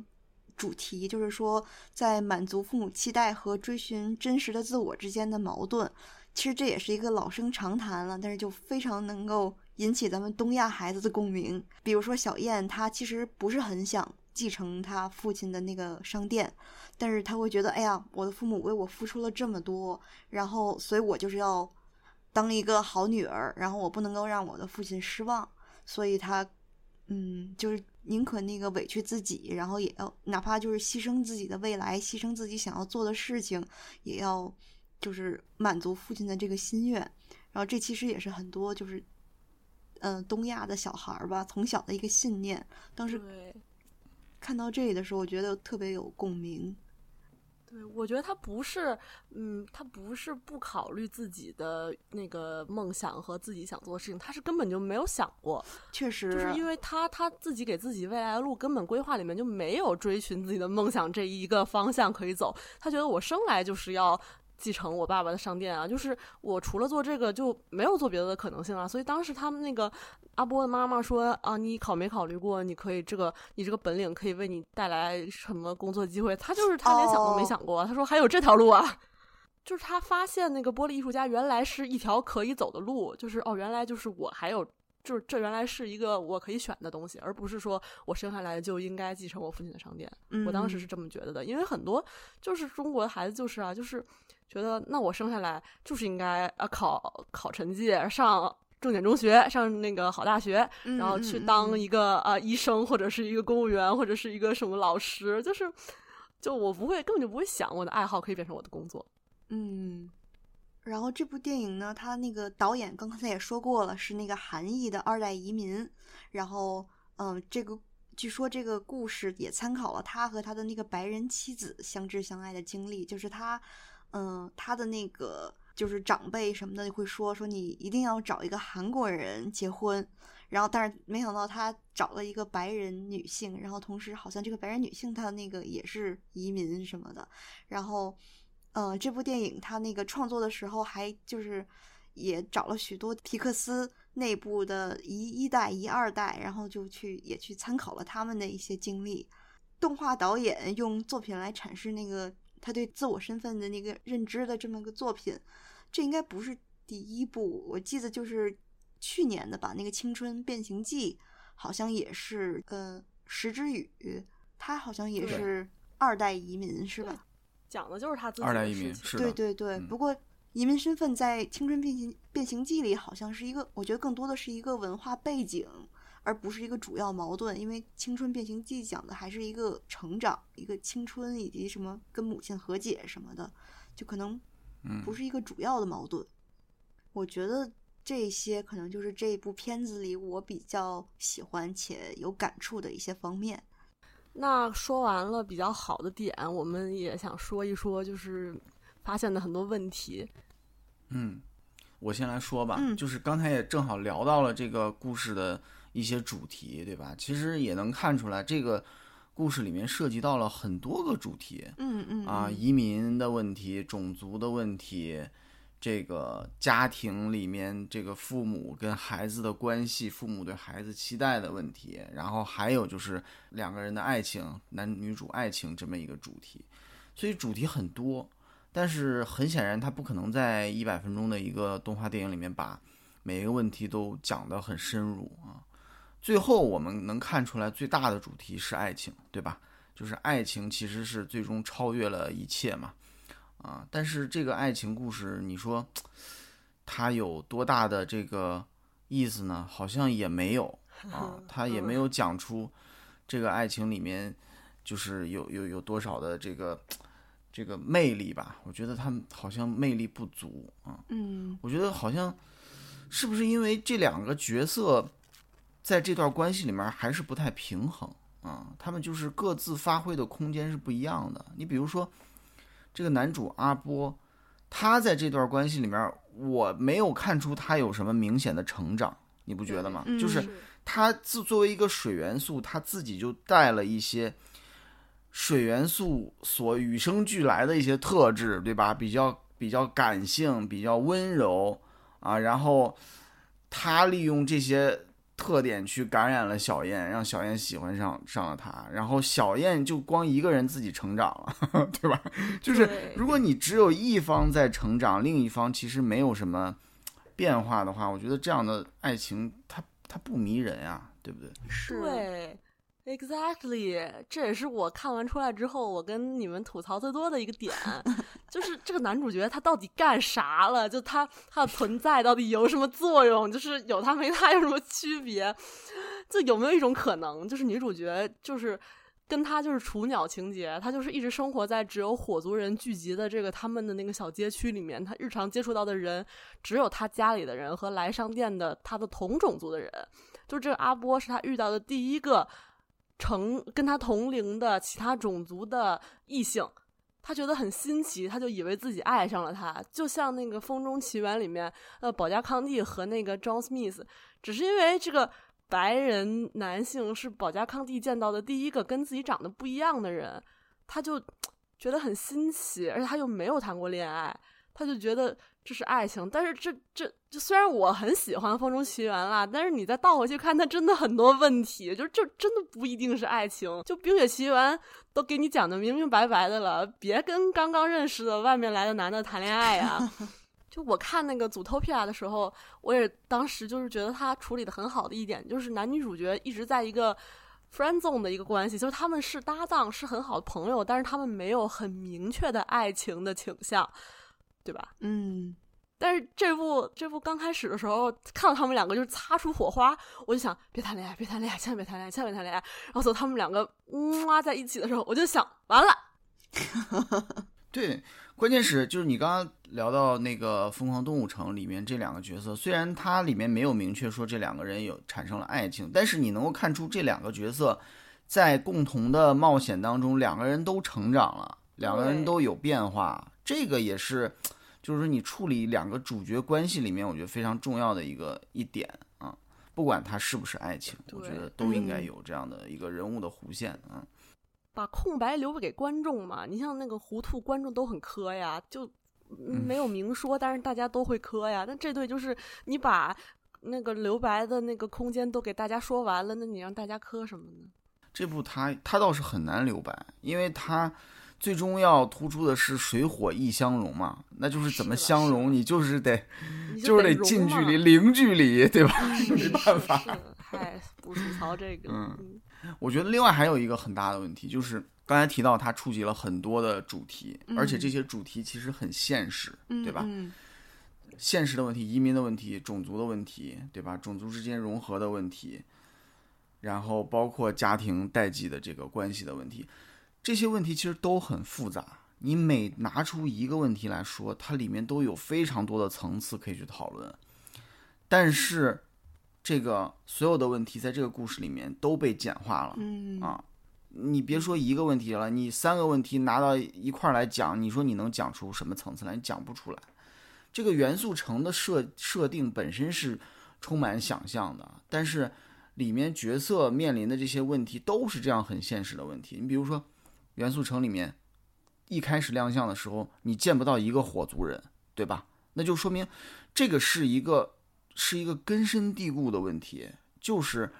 S3: 主题，就是说在满足父母期待和追寻真实的自我之间的矛盾。其实这也是一个老生常谈了，但是就非常能够引起咱们东亚孩子的共鸣。比如说小燕，她其实不是很想继承他父亲的那个商店，但是他会觉得，哎呀，我的父母为我付出了这么多，然后所以我就是要当一个好女儿，然后我不能够让我的父亲失望，所以他，嗯，就是宁可那个委屈自己，然后也要哪怕就是牺牲自己的未来，牺牲自己想要做的事情，也要。就是满足父亲的这个心愿，然后这其实也是很多就是，嗯，东亚的小孩儿吧，从小的一个信念。当时看到这里的时候，我觉得特别有共鸣。
S1: 对，我觉得他不是，嗯，他不是不考虑自己的那个梦想和自己想做的事情，他是根本就没有想过。
S3: 确实，
S1: 就是因为他他自己给自己未来的路根本规划里面就没有追寻自己的梦想这一个方向可以走。他觉得我生来就是要。继承我爸爸的商店啊，就是我除了做这个就没有做别的可能性啊。所以当时他们那个阿波的妈妈说啊，你考没考虑过，你可以这个你这个本领可以为你带来什么工作机会？他就是他连想都没想过，他说还有这条路啊，就是他发现那个玻璃艺术家原来是一条可以走的路，就是哦，原来就是我还有。就是这原来是一个我可以选的东西，而不是说我生下来就应该继承我父亲的商店。我当时是这么觉得的，因为很多就是中国的孩子就是啊，就是觉得那我生下来就是应该啊考考成绩，上重点中学，上那个好大学，然后去当一个啊医生或者是一个公务员或者是一个什么老师，就是就我不会根本就不会想我的爱好可以变成我的工作。
S3: 嗯。然后这部电影呢，他那个导演刚才也说过了，是那个韩裔的二代移民。然后，嗯，这个据说这个故事也参考了他和他的那个白人妻子相知相爱的经历。就是他，嗯，他的那个就是长辈什么的会说说你一定要找一个韩国人结婚。然后，但是没想到他找了一个白人女性，然后同时好像这个白人女性她的那个也是移民什么的。然后。嗯，这部电影他那个创作的时候还就是也找了许多皮克斯内部的一一代、一二代，然后就去也去参考了他们的一些经历。动画导演用作品来阐释那个他对自我身份的那个认知的这么个作品，这应该不是第一部，我记得就是去年的吧，那个《青春变形记》好像也是，呃，石之宇他好像也是二代移民是吧？
S1: 讲的就是他自己
S2: 的事情，
S3: 对对对。不过移民身份在《青春变形变形记》里好像是一个，我觉得更多的是一个文化背景，而不是一个主要矛盾。因为《青春变形记》讲的还是一个成长、一个青春以及什么跟母亲和解什么的，就可能不是一个主要的矛盾。我觉得这些可能就是这部片子里我比较喜欢且有感触的一些方面。
S1: 那说完了比较好的点，我们也想说一说，就是发现的很多问题。
S2: 嗯，我先来说吧，就是刚才也正好聊到了这个故事的一些主题，对吧？其实也能看出来，这个故事里面涉及到了很多个主题。
S3: 嗯嗯
S2: 啊，移民的问题，种族的问题。这个家庭里面，这个父母跟孩子的关系，父母对孩子期待的问题，然后还有就是两个人的爱情，男女主爱情这么一个主题，所以主题很多，但是很显然，他不可能在一百分钟的一个动画电影里面把每一个问题都讲得很深入啊。最后我们能看出来，最大的主题是爱情，对吧？就是爱情其实是最终超越了一切嘛。啊，但是这个爱情故事，你说它有多大的这个意思呢？好像也没有啊，它也没有讲出这个爱情里面就是有有有多少的这个这个魅力吧？我觉得他好像魅力不足啊。
S3: 嗯，
S2: 我觉得好像是不是因为这两个角色在这段关系里面还是不太平衡啊？他们就是各自发挥的空间是不一样的。你比如说。这个男主阿波，他在这段关系里面，我没有看出他有什么明显的成长，你不觉得吗？就是他自作为一个水元素，他自己就带了一些水元素所与生俱来的一些特质，对吧？比较比较感性，比较温柔啊，然后他利用这些。特点去感染了小燕，让小燕喜欢上上了他，然后小燕就光一个人自己成长了，对吧？就是如果你只有一方在成长，另一方其实没有什么变化的话，我觉得这样的爱情它它不迷人呀，对不对？
S3: 是，
S1: 对，exactly，这也是我看完出来之后，我跟你们吐槽最多的一个点，就是这个男主角他到底干啥了？就他他的存在到底有什么作用？就是有他没他有什么区别？就有没有一种可能，就是女主角就是。跟他就是雏鸟情节，他就是一直生活在只有火族人聚集的这个他们的那个小街区里面，他日常接触到的人只有他家里的人和来商店的他的同种族的人。就这个阿波是他遇到的第一个成跟他同龄的其他种族的异性，他觉得很新奇，他就以为自己爱上了他，就像那个《风中奇缘》里面，呃，保加康帝和那个 John Smith，只是因为这个白人男性是保加康帝见到的第一个跟自己长得不一样的人，他就觉得很新奇，而且他又没有谈过恋爱，他就觉得这是爱情。但是这这就虽然我很喜欢《风中奇缘》啦，但是你再倒回去看，它真的很多问题，就这真的不一定是爱情。就《冰雪奇缘》都给你讲的明明白白的了，别跟刚刚认识的外面来的男的谈恋爱呀、就我看那个《祖 t 皮亚》的时候，我也当时就是觉得他处理的很好的一点，就是男女主角一直在一个 friend zone 的一个关系，就是他们是搭档，是很好的朋友，但是他们没有很明确的爱情的倾向，对吧？
S3: 嗯，
S1: 但是这部这部刚开始的时候，看到他们两个就是擦出火花，我就想别谈恋爱，别谈恋爱，千万别谈恋爱，千万别谈恋爱。然后走他们两个嗯哇在一起的时候，我就想完了，
S2: 对，关键是就是你刚刚聊到那个《疯狂动物城》里面这两个角色，虽然它里面没有明确说这两个人有产生了爱情，但是你能够看出这两个角色在共同的冒险当中，两个人都成长了，两个人都有变化，这个也是就是说你处理两个主角关系里面，我觉得非常重要的一个一点啊。不管它是不是爱情，我觉得都应该
S3: 嗯
S2: 有这样的一个人物的弧线啊。
S1: 把空白留给观众嘛。你像那个糊涂，观众都很磕呀，就嗯没有明说，但是大家都会磕呀。那这对就是你把那个留白的那个空间都给大家说完了，那你让大家磕什么呢？
S2: 这部他他倒是很难留白，因为它最终要突出的是水火易相融嘛，那就是怎么相融，你就是得
S1: 你
S2: 就是得近距离、零距离，对吧？没办法。
S1: 是，嗨，不吐槽这个，
S2: 嗯
S1: 嗯
S2: 我觉得另外还有一个很大的问题，就是刚才提到它触及了很多的主题，而且这些主题其实很现实，
S3: 嗯
S2: 对吧？
S3: 嗯
S2: 现实的问题、移民的问题、种族的问题，对吧？种族之间融合的问题，然后包括家庭代际的这个关系的问题，这些问题其实都很复杂。你每拿出一个问题来说，它里面都有非常多的层次可以去讨论。但是，这个所有的问题在这个故事里面都被简化了。
S3: 嗯
S2: 啊，你别说一个问题了，你三个问题拿到一块儿来讲，你说你能讲出什么层次来？你讲不出来。这个元素城的设设定本身是充满想象的，但是里面角色面临的这些问题都是这样很现实的问题。你比如说，元素城里面一开始亮相的时候，你见不到一个火族人，对吧？那就说明这个是一个是一个根深蒂固的问题，就是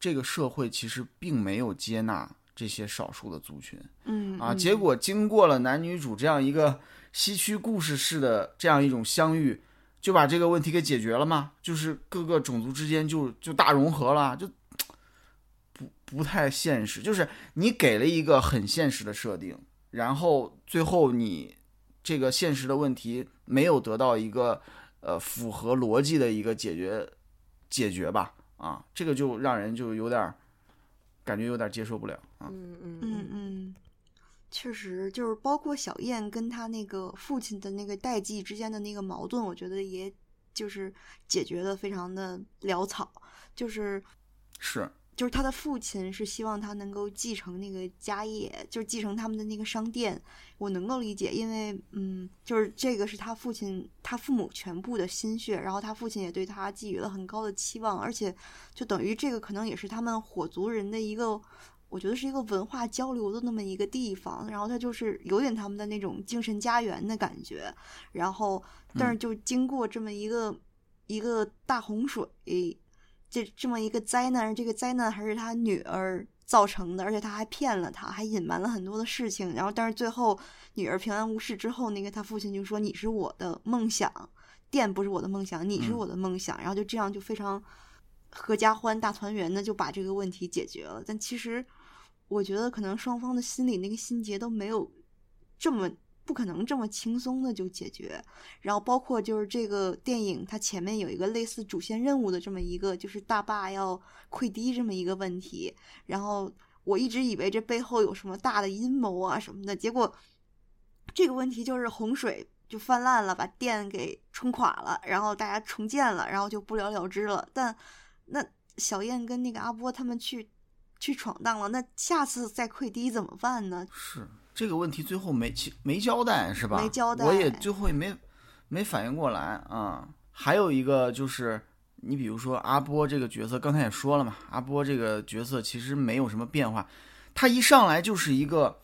S2: 这个社会其实并没有接纳这些少数的族群。啊，
S3: 嗯啊
S2: 结果经过了男女主这样一个西区故事式的这样一种相遇，就把这个问题给解决了吗？就是各个种族之间就就大融合了，就不不太现实。就是你给了一个很现实的设定，然后最后你这个现实的问题没有得到一个呃符合逻辑的一个解决解决吧？啊，这个就让人就有点儿感觉有点接受不了啊。
S1: 嗯嗯
S3: 嗯嗯，确实，就是包括小燕跟她那个父亲的那个代际之间的那个矛盾，我觉得也就是解决的非常的潦草，就是
S2: 是，
S3: 就是他的父亲是希望他能够继承那个家业，就是继承他们的那个商店。我能够理解，因为嗯，就是这个是他父亲他父母全部的心血，然后他父亲也对他寄予了很高的期望，而且就等于这个可能也是他们火族人的一个。我觉得是一个文化交流的那么一个地方，然后他就是有点他们的那种精神家园的感觉，然后但是就经过这么一个、一个大洪水，这这么一个灾难，这个灾难还是他女儿造成的，而且他还骗了他，还隐瞒了很多的事情。然后，但是最后女儿平安无事之后，那个他父亲就说：“你是我的梦想，店不是我的梦想，你是我的梦想。”然后就这样就非常合家欢、大团圆的就把这个问题解决了。但其实我觉得可能双方的心里那个心结都没有这么。不可能这么轻松的就解决，然后包括就是这个电影，它前面有一个类似主线任务的这么一个，就是大坝要溃堤这么一个问题。然后我一直以为这背后有什么大的阴谋啊什么的，结果这个问题就是洪水就泛滥了，把电给冲垮了，然后大家重建了，然后就不了了之了。但那小燕跟那个阿波他们去去闯荡了，那下次再溃堤怎么办呢？
S2: 是。这个问题最后没没交代是吧？
S3: 没交代，
S2: 我也最后也没没反应过来啊。还有一个就是，你比如说阿波这个角色，刚才也说了嘛，阿波这个角色其实没有什么变化，他一上来就是一个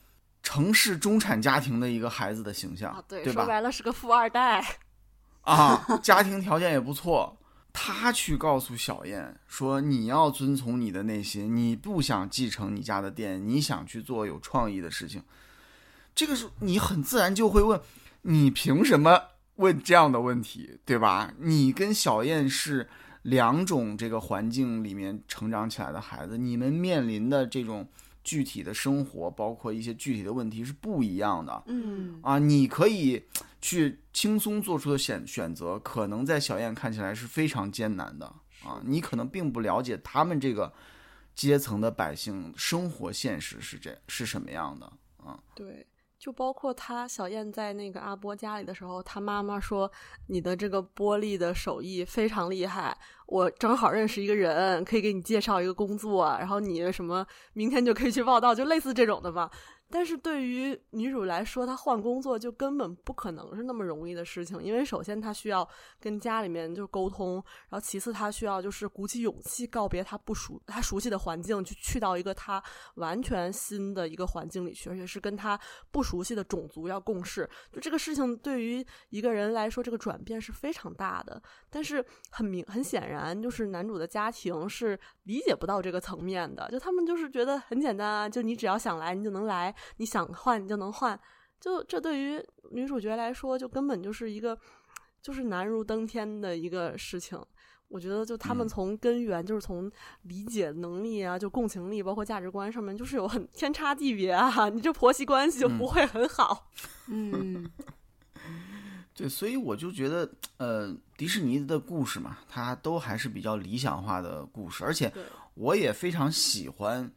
S2: 城市中产家庭的一个孩子的形象，
S1: 对，
S2: 对
S1: 说白了是个富二代
S2: 啊，家庭条件也不错。他去告诉小燕说：“你要遵从你的内心，你不想继承你家的店，你想去做有创意的事情。”这个时候，你很自然就会问：你凭什么问这样的问题，对吧？你跟小燕是两种这个环境里面成长起来的孩子，你们面临的这种具体的生活，包括一些具体的问题是不一样的。
S3: 嗯
S2: 啊，你可以去轻松做出的选选择，可能在小燕看起来是非常艰难的啊。你可能并不了解他们这个阶层的百姓生活现实是这是什么样的啊？
S1: 对。就包括他小燕在那个阿波家里的时候，他妈妈说：“你的这个玻璃的手艺非常厉害，我正好认识一个人，可以给你介绍一个工作，然后你什么明天就可以去报道，就类似这种的吧。”但是对于女主来说，她换工作就根本不可能是那么容易的事情，因为首先她需要跟家里面就沟通，然后其次她需要就是鼓起勇气告别她不熟、她熟悉的环境，去去到一个她完全新的一个环境里去，而且是跟她不熟悉的种族要共事。就这个事情对于一个人来说，这个转变是非常大的。但是很明很显然，就是男主的家庭是理解不到这个层面的，就他们就是觉得很简单啊，就你只要想来，你就能来。你想换你就能换，就这对于女主角来说，就根本就是一个就是难如登天的一个事情。我觉得，就他们从根源，就是从理解能力啊，就共情力，包括价值观上面，就是有很天差地别啊。你这婆媳关系就不会很好。
S3: 嗯，
S2: 对，所以我就觉得，呃，迪士尼的故事嘛，它都还是比较理想化的故事，而且我也非常喜欢。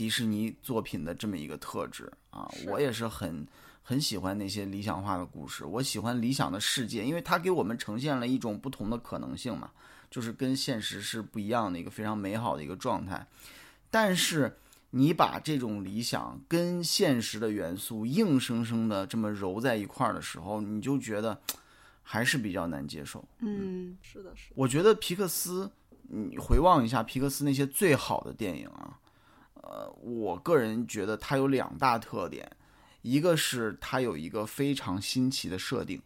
S2: 迪士尼作品的这么一个特质啊，我也是很很喜欢那些理想化的故事。我喜欢理想的世界，因为它给我们呈现了一种不同的可能性嘛，就是跟现实是不一样的一个非常美好的一个状态。但是你把这种理想跟现实的元素硬生生的这么揉在一块儿的时候，你就觉得还是比较难接受。
S3: 嗯，
S1: 是的，是。
S2: 我觉得皮克斯，你回望一下皮克斯那些最好的电影啊。呃，我个人觉得它有两大特点，一个是它有一个非常新奇的设定，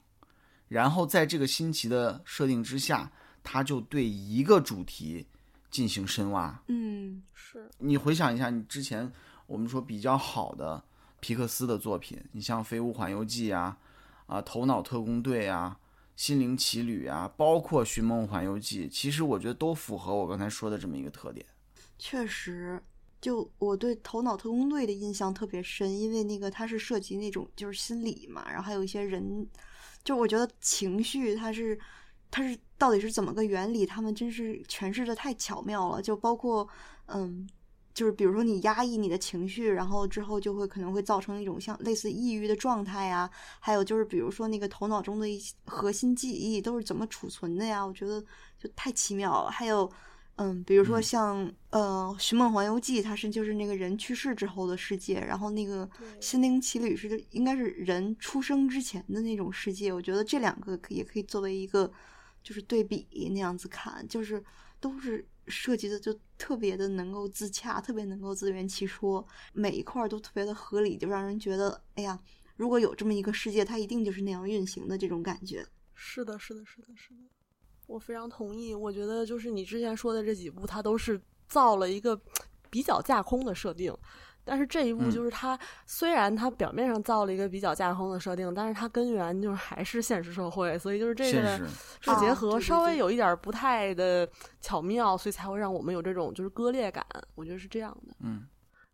S2: 然后在这个新奇的设定之下，它就对一个主题进行深挖。
S3: 嗯，
S1: 是
S2: 你回想一下，你之前我们说比较好的皮克斯的作品，你像《飞屋环游记》啊，啊，《头脑特工队》啊，《心灵奇旅》啊，包括《寻梦环游记》，其实我觉得都符合我刚才说的这么一个特点。
S3: 确实。就我对《头脑特工队》的印象特别深，因为那个它是涉及那种就是心理嘛，然后还有一些人，就我觉得情绪它是它是到底是怎么个原理，他们真是诠释的太巧妙了。就包括嗯，就是比如说你压抑你的情绪，然后之后就会可能会造成一种像类似抑郁的状态呀。还有就是比如说那个头脑中的一些核心记忆都是怎么储存的呀？我觉得就太奇妙了。还有。嗯，比如说像呃《寻梦环游记》，它是就是那个人去世之后的世界，然后那个《心灵奇旅》是应该是人出生之前的那种世界。我觉得这两个可也可以作为一个就是对比那样子看，就是都是设计的就特别的能够自洽，特别能够自圆其说，每一块都特别的合理，就让人觉得哎呀，如果有这么一个世界，它一定就是那样运行的这种感觉。
S1: 是的，是的，是的，是的。我非常同意，我觉得就是你之前说的这几部，它都是造了一个比较架空的设定。但是这一部就是它，虽然它表面上造了一个比较架空的设定，但是它根源就是还是现实社会，所以就是这个这结合稍微有一点不太的巧妙，所以才会让我们有这种就是割裂感。我觉得是这样的。
S4: 嗯，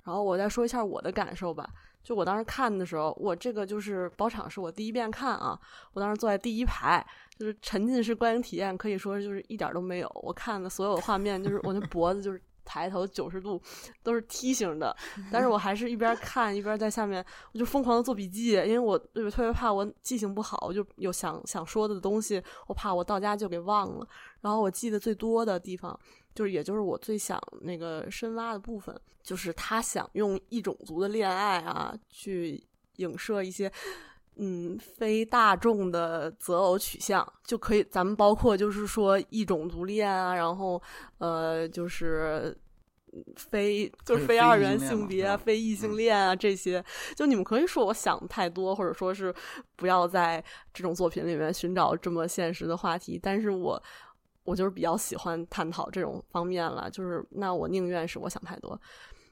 S1: 然后我再说一下我的感受吧。就我当时看的时候，我这个就是包场是我第一遍看啊，我当时坐在第一排，就是沉浸式观影体验，可以说就是一点都没有。我看的所有画面，就是我那脖子就是。抬头九十度都是梯形的，但是我还是一边看一边在下面，我就疯狂的做笔记，因为我特别怕我记性不好，我就有想想说的东西，我怕我到家就给忘了。然后我记得最多的地方，就是也就是我最想那个深挖的部分，就是他想用异种族的恋爱啊，去影射一些。嗯，非大众的择偶取向就可以，咱们包括就是说异种族恋啊，然后呃，就是非就是非二元性别、非异性恋啊这些，就你们可以说我想太多，或者说是不要在这种作品里面寻找这么现实的话题，但是我我就是比较喜欢探讨这种方面了，就是那我宁愿是我想太多。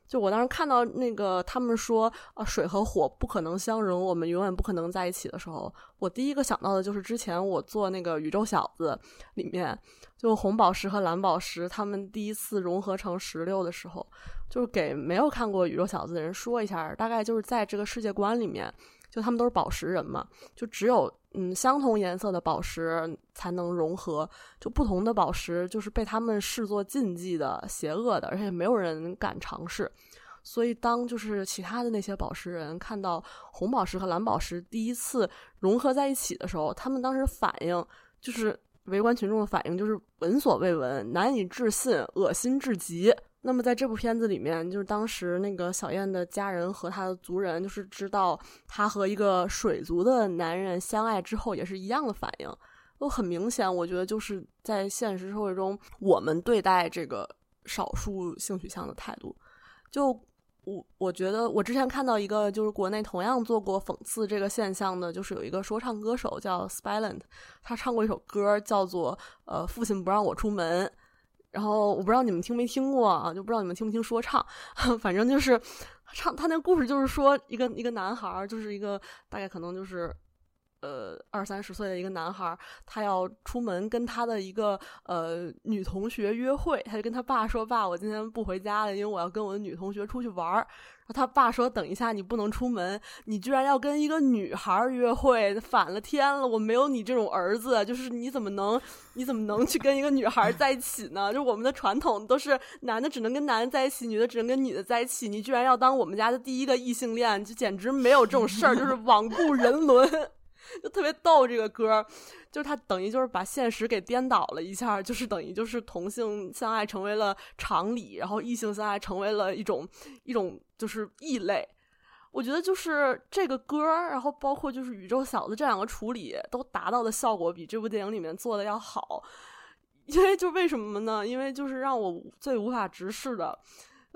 S1: 就我当时看到那个他们说啊，水和火不可能相融，我们永远不可能在一起的时候，我第一个想到的就是之前我做那个宇宙小子里面，就红宝石和蓝宝石他们第一次融合成石榴的时候，就是给没有看过宇宙小子的人说一下，大概就是在这个世界观里面。就他们都是宝石人嘛，就只有嗯相同颜色的宝石才能融合，就不同的宝石就是被他们视作禁忌的、邪恶的，而且没有人敢尝试。所以当就是其他的那些宝石人看到红宝石和蓝宝石第一次融合在一起的时候，他们当时反应就是围观群众的反应就是闻所未闻、难以置信、恶心至极。那么在这部片子里面，就是当时那个小燕的家人和她的族人，就是知道她和一个水族的男人相爱之后，也是一样的反应，都很明显。我觉得就是在现实社会中，我们对待这个少数性取向的态度，就我我觉得我之前看到一个，就是国内同样做过讽刺这个现象的，就是有一个说唱歌手叫 Spyland，他唱过一首歌叫做《呃父亲不让我出门》。然后我不知道你们听没听过啊，就不知道你们听不听说唱，反正就是唱他那故事，就是说一个一个男孩，就是一个大概可能就是。呃，二三十岁的一个男孩，他要出门跟他的一个呃女同学约会，他就跟他爸说：“爸，我今天不回家了，因为我要跟我的女同学出去玩儿。”他爸说：“等一下，你不能出门，你居然要跟一个女孩约会，反了天了！我没有你这种儿子，就是你怎么能，你怎么能去跟一个女孩在一起呢？就我们的传统都是男的只能跟男的在一起，女的只能跟女的在一起，你居然要当我们家的第一个异性恋，就简直没有这种事儿，就是罔顾人伦。” 就特别逗，这个歌，就是他等于就是把现实给颠倒了一下，就是等于就是同性相爱成为了常理，然后异性相爱成为了一种一种就是异类。我觉得就是这个歌，然后包括就是宇宙小子这两个处理都达到的效果比这部电影里面做的要好。因为就为什么呢？因为就是让我最无法直视的，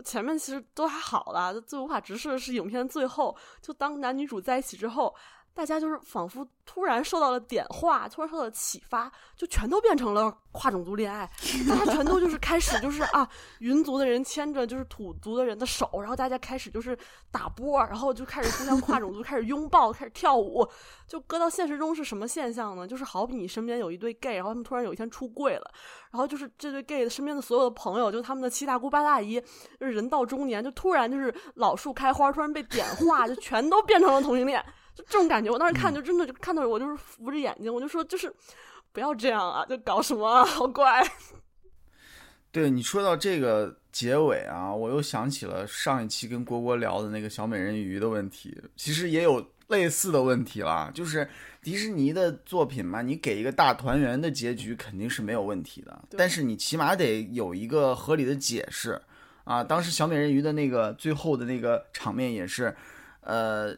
S1: 前面其实都还好啦，最无法直视的是影片最后，就当男女主在一起之后。大家就是仿佛突然受到了点化，突然受到了启发，就全都变成了跨种族恋爱。大家全都就是开始就是啊，云族的人牵着就是土族的人的手，然后大家开始就是打波，然后就开始互相跨种族，开始拥抱，开始跳舞。就搁到现实中是什么现象呢？就是好比你身边有一对 gay，然后他们突然有一天出柜了，然后就是这对 gay 身边的所有的朋友，就他们的七大姑八大姨，就是人到中年，就突然就是老树开花，突然被点化，就全都变成了同性恋。就这种感觉，我当时看就真的就看到我就是扶着眼睛，我就说就是不要这样啊，就搞什么好怪。
S4: 对你说到这个结尾啊，我又想起了上一期跟郭郭聊的那个小美人鱼的问题，其实也有类似的问题啦。就是迪士尼的作品嘛，你给一个大团圆的结局肯定是没有问题的，但是你起码得有一个合理的解释啊。当时小美人鱼的那个最后的那个场面也是，呃。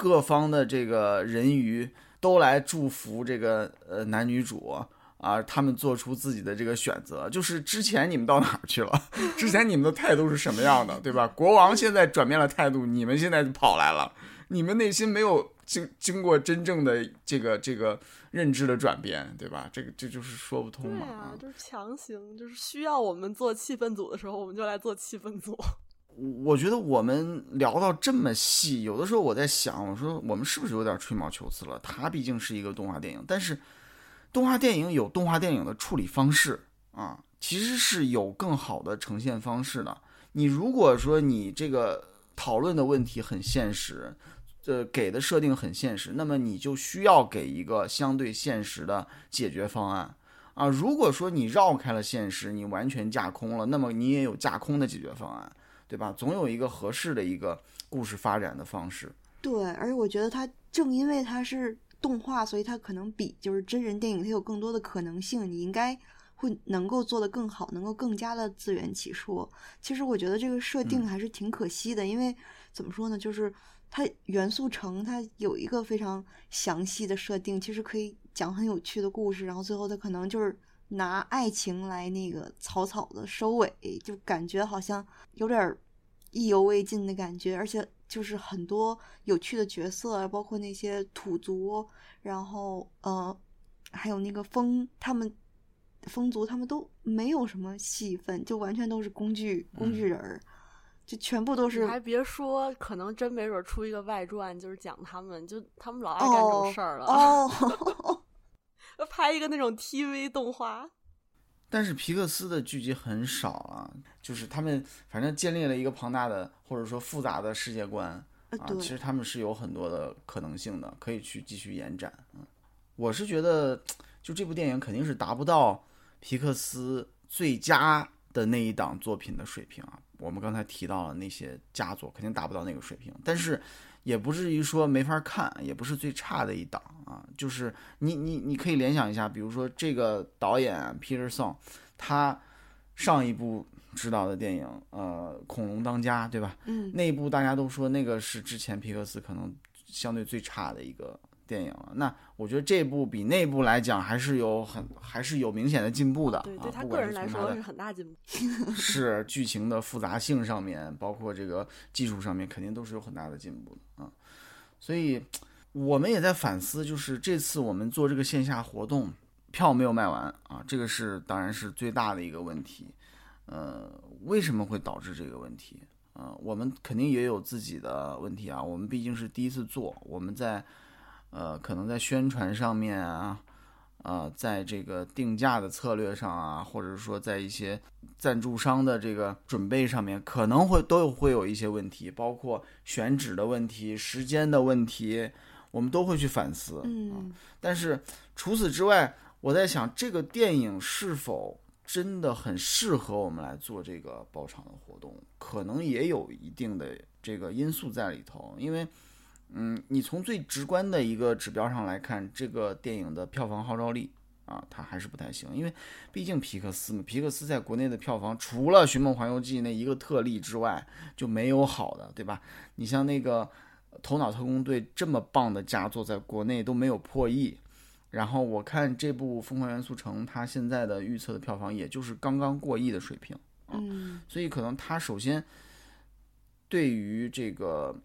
S4: 各方的这个人鱼都来祝福这个呃男女主啊，他们做出自己的这个选择。就是之前你们到哪儿去了？之前你们的态度是什么样的，对吧？国王现在转变了态度，你们现在跑来了，你们内心没有
S2: 经经过真正的这个这个认知的转变，对吧？这个这就是说不通嘛。
S1: 对啊，就是强行，就是需要我们做气氛组的时候，我们就来做气氛组。
S2: 我觉得我们聊到这么细，有的时候我在想，我说我们是不是有点吹毛求疵了？它毕竟是一个动画电影，但是动画电影有动画电影的处理方式啊，其实是有更好的呈现方式的。你如果说你这个讨论的问题很现实，呃，给的设定很现实，那么你就需要给一个相对现实的解决方案啊。如果说你绕开了现实，你完全架空了，那么你也有架空的解决方案。对吧？总有一个合适的一个故事发展的方式。
S3: 对，而且我觉得它正因为它是动画，所以它可能比就是真人电影它有更多的可能性。你应该会能够做得更好，能够更加的自圆其说。其实我觉得这个设定还是挺可惜的，因为怎么说呢，就是它元素城它有一个非常详细的设定，其实可以讲很有趣的故事，然后最后它可能就是拿爱情来那个草草的收尾，就感觉好像有点意犹未尽的感觉，而且就是很多有趣的角色，包括那些土族，然后呃，还有那个风，他们风族他们都没有什么戏份，就完全都是工具工具人儿，就全部都是。
S1: 还别说，可能真没准出一个外传，就是讲他们，就他们老爱干这种事儿了。
S3: 哦，
S1: 拍一个那种 TV 动画。
S2: 但是皮克斯的剧集很少啊，就是他们反正建立了一个庞大的或者说复杂的世界观啊，其实他们是有很多的可能性的，可以去继续延展。嗯，我是觉得就这部电影肯定是达不到皮克斯最佳的那一档作品的水平啊。我们刚才提到了那些佳作，肯定达不到那个水平，但是。也不至于说没法看，也不是最差的一档啊。就是你你你可以联想一下，比如说这个导演 Peter Song，他上一部执导的电影，呃，《恐龙当家》，对吧？
S3: 嗯。
S2: 那一部大家都说那个是之前皮克斯可能相对最差的一个。电影了，那我觉得这部比那部来讲还是有很还是有明显的进步的。
S1: 对，对
S2: 他
S1: 个人来说是很大进步。
S2: 是剧情的复杂性上面，包括这个技术上面，肯定都是有很大的进步的啊。所以我们也在反思，就是这次我们做这个线下活动，票没有卖完啊，这个是当然是最大的一个问题。呃，为什么会导致这个问题？啊，我们肯定也有自己的问题啊。我们毕竟是第一次做，我们在。呃，可能在宣传上面啊，呃，在这个定价的策略上啊，或者说在一些赞助商的这个准备上面，可能会都有会有一些问题，包括选址的问题、时间的问题，我们都会去反思。
S3: 嗯，
S2: 但是除此之外，我在想，这个电影是否真的很适合我们来做这个包场的活动，可能也有一定的这个因素在里头，因为。嗯，你从最直观的一个指标上来看，这个电影的票房号召力啊，它还是不太行。因为毕竟皮克斯嘛，皮克斯在国内的票房除了《寻梦环游记》那一个特例之外，就没有好的，对吧？你像那个《头脑特工队》这么棒的佳作，在国内都没有破亿。然后我看这部《疯狂元素城》，它现在的预测的票房也就是刚刚过亿的水平啊。所以可能它首先对于这个。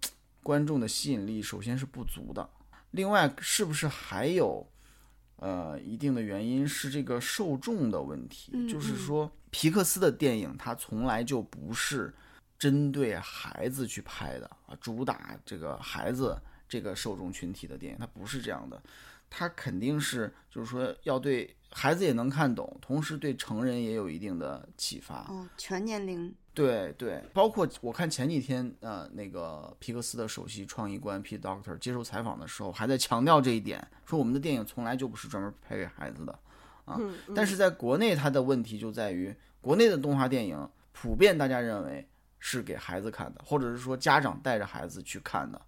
S2: 观众的吸引力首先是不足的，另外是不是还有，呃，一定的原因是这个受众的问题，就是说皮克斯的电影它从来就不是针对孩子去拍的啊，主打这个孩子这个受众群体的电影，它不是这样的，它肯定是就是说要对孩子也能看懂，同时对成人也有一定的启发，
S3: 哦，全年龄。
S2: 对对，包括我看前几天，呃，那个皮克斯的首席创意官 P. Doctor 接受采访的时候，还在强调这一点，说我们的电影从来就不是专门拍给孩子的，啊，但是在国内，它的问题就在于，国内的动画电影普遍大家认为是给孩子看的，或者是说家长带着孩子去看的，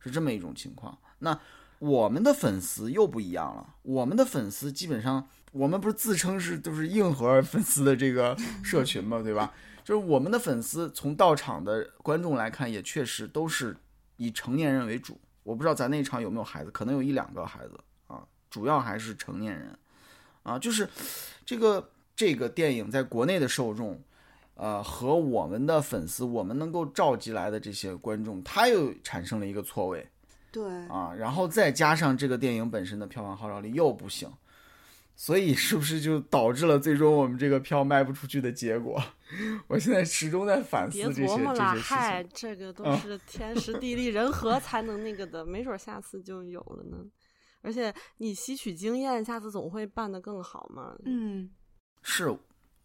S2: 是这么一种情况。那我们的粉丝又不一样了，我们的粉丝基本上，我们不是自称是都是硬核粉丝的这个社群嘛，对吧？就是我们的粉丝，从到场的观众来看，也确实都是以成年人为主。我不知道咱那场有没有孩子，可能有一两个孩子啊，主要还是成年人啊。就是这个这个电影在国内的受众，呃，和我们的粉丝，我们能够召集来的这些观众，他又产生了一个错位，
S3: 对
S2: 啊，然后再加上这个电影本身的票房号召力又不行，所以是不是就导致了最终我们这个票卖不出去的结果？我现在始终在反思
S1: 别
S2: 这些
S1: 琢磨了，
S2: 这些事
S1: 嗨，这个都
S2: 嗯
S1: 是天时地利人和才能那个的，没准下次就有了呢。而且你吸取经验，下次总会办得更好嘛。
S3: 嗯，
S2: 是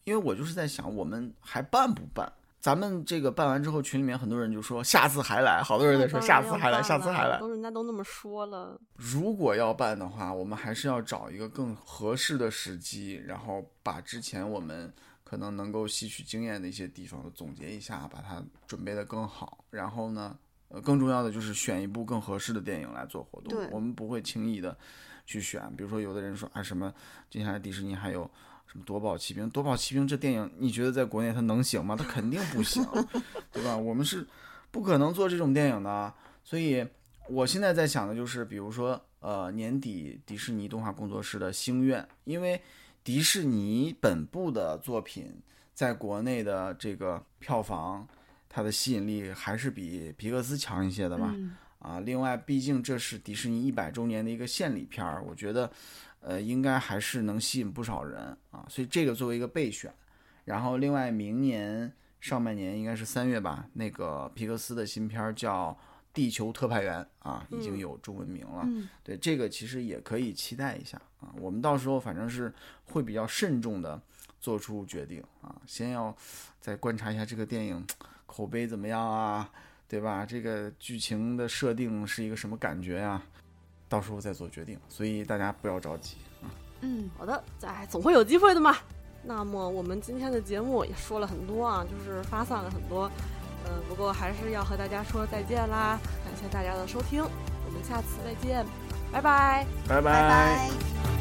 S2: 因为我就是在想，我们还办不办？咱们这个办完之后，群里面很多人就说下次还来，好多人在说下次还来，下次还来。
S1: 都人家都那么说了，
S2: 如果要办的话，我们还是要找一个更合适的时机，然后把之前我们可能能够吸取经验的一些地方总结一下，把它准备的更好。然后呢，呃，更重要的就是选一部更合适的电影来做活动
S3: 对。
S2: 我们不会轻易的去选，比如说有的人说啊什么，接下来迪士尼还有。什么夺宝奇兵？夺宝奇兵这电影，你觉得在国内它能行吗？它肯定不行，对吧？我们是不可能做这种电影的，所以我现在在想的就是，比如说，呃，年底迪士尼动画工作室的星愿，因为迪士尼本部的作品在国内的这个票房，它的吸引力还是比皮克斯强一些的吧？
S3: 嗯
S2: 啊，另外，毕竟这是迪士尼一百周年的一个献礼片儿，我觉得，呃，应该还是能吸引不少人啊，所以这个作为一个备选。然后，另外明年上半年应该是三月吧，那个皮克斯的新片儿叫《地球特派员》啊，已经
S1: 嗯
S2: 有中文名了。
S3: 嗯
S2: 对，这个其实也可以期待一下啊。我们到时候反正是会比较慎重的做出决定啊，先要再观察一下这个电影口碑怎么样啊，对吧？这个剧情的设定是一个什么感觉呀、到时候再做决定。所以大家不要着急。
S3: 嗯，
S1: 好的，在，总会有机会的嘛。那么我们今天的节目也说了很多啊，就是发散了很多，嗯、不过还是要和大家说再见啦，感谢大家的收听，我们下次再见，拜拜。
S2: 拜
S3: 拜拜。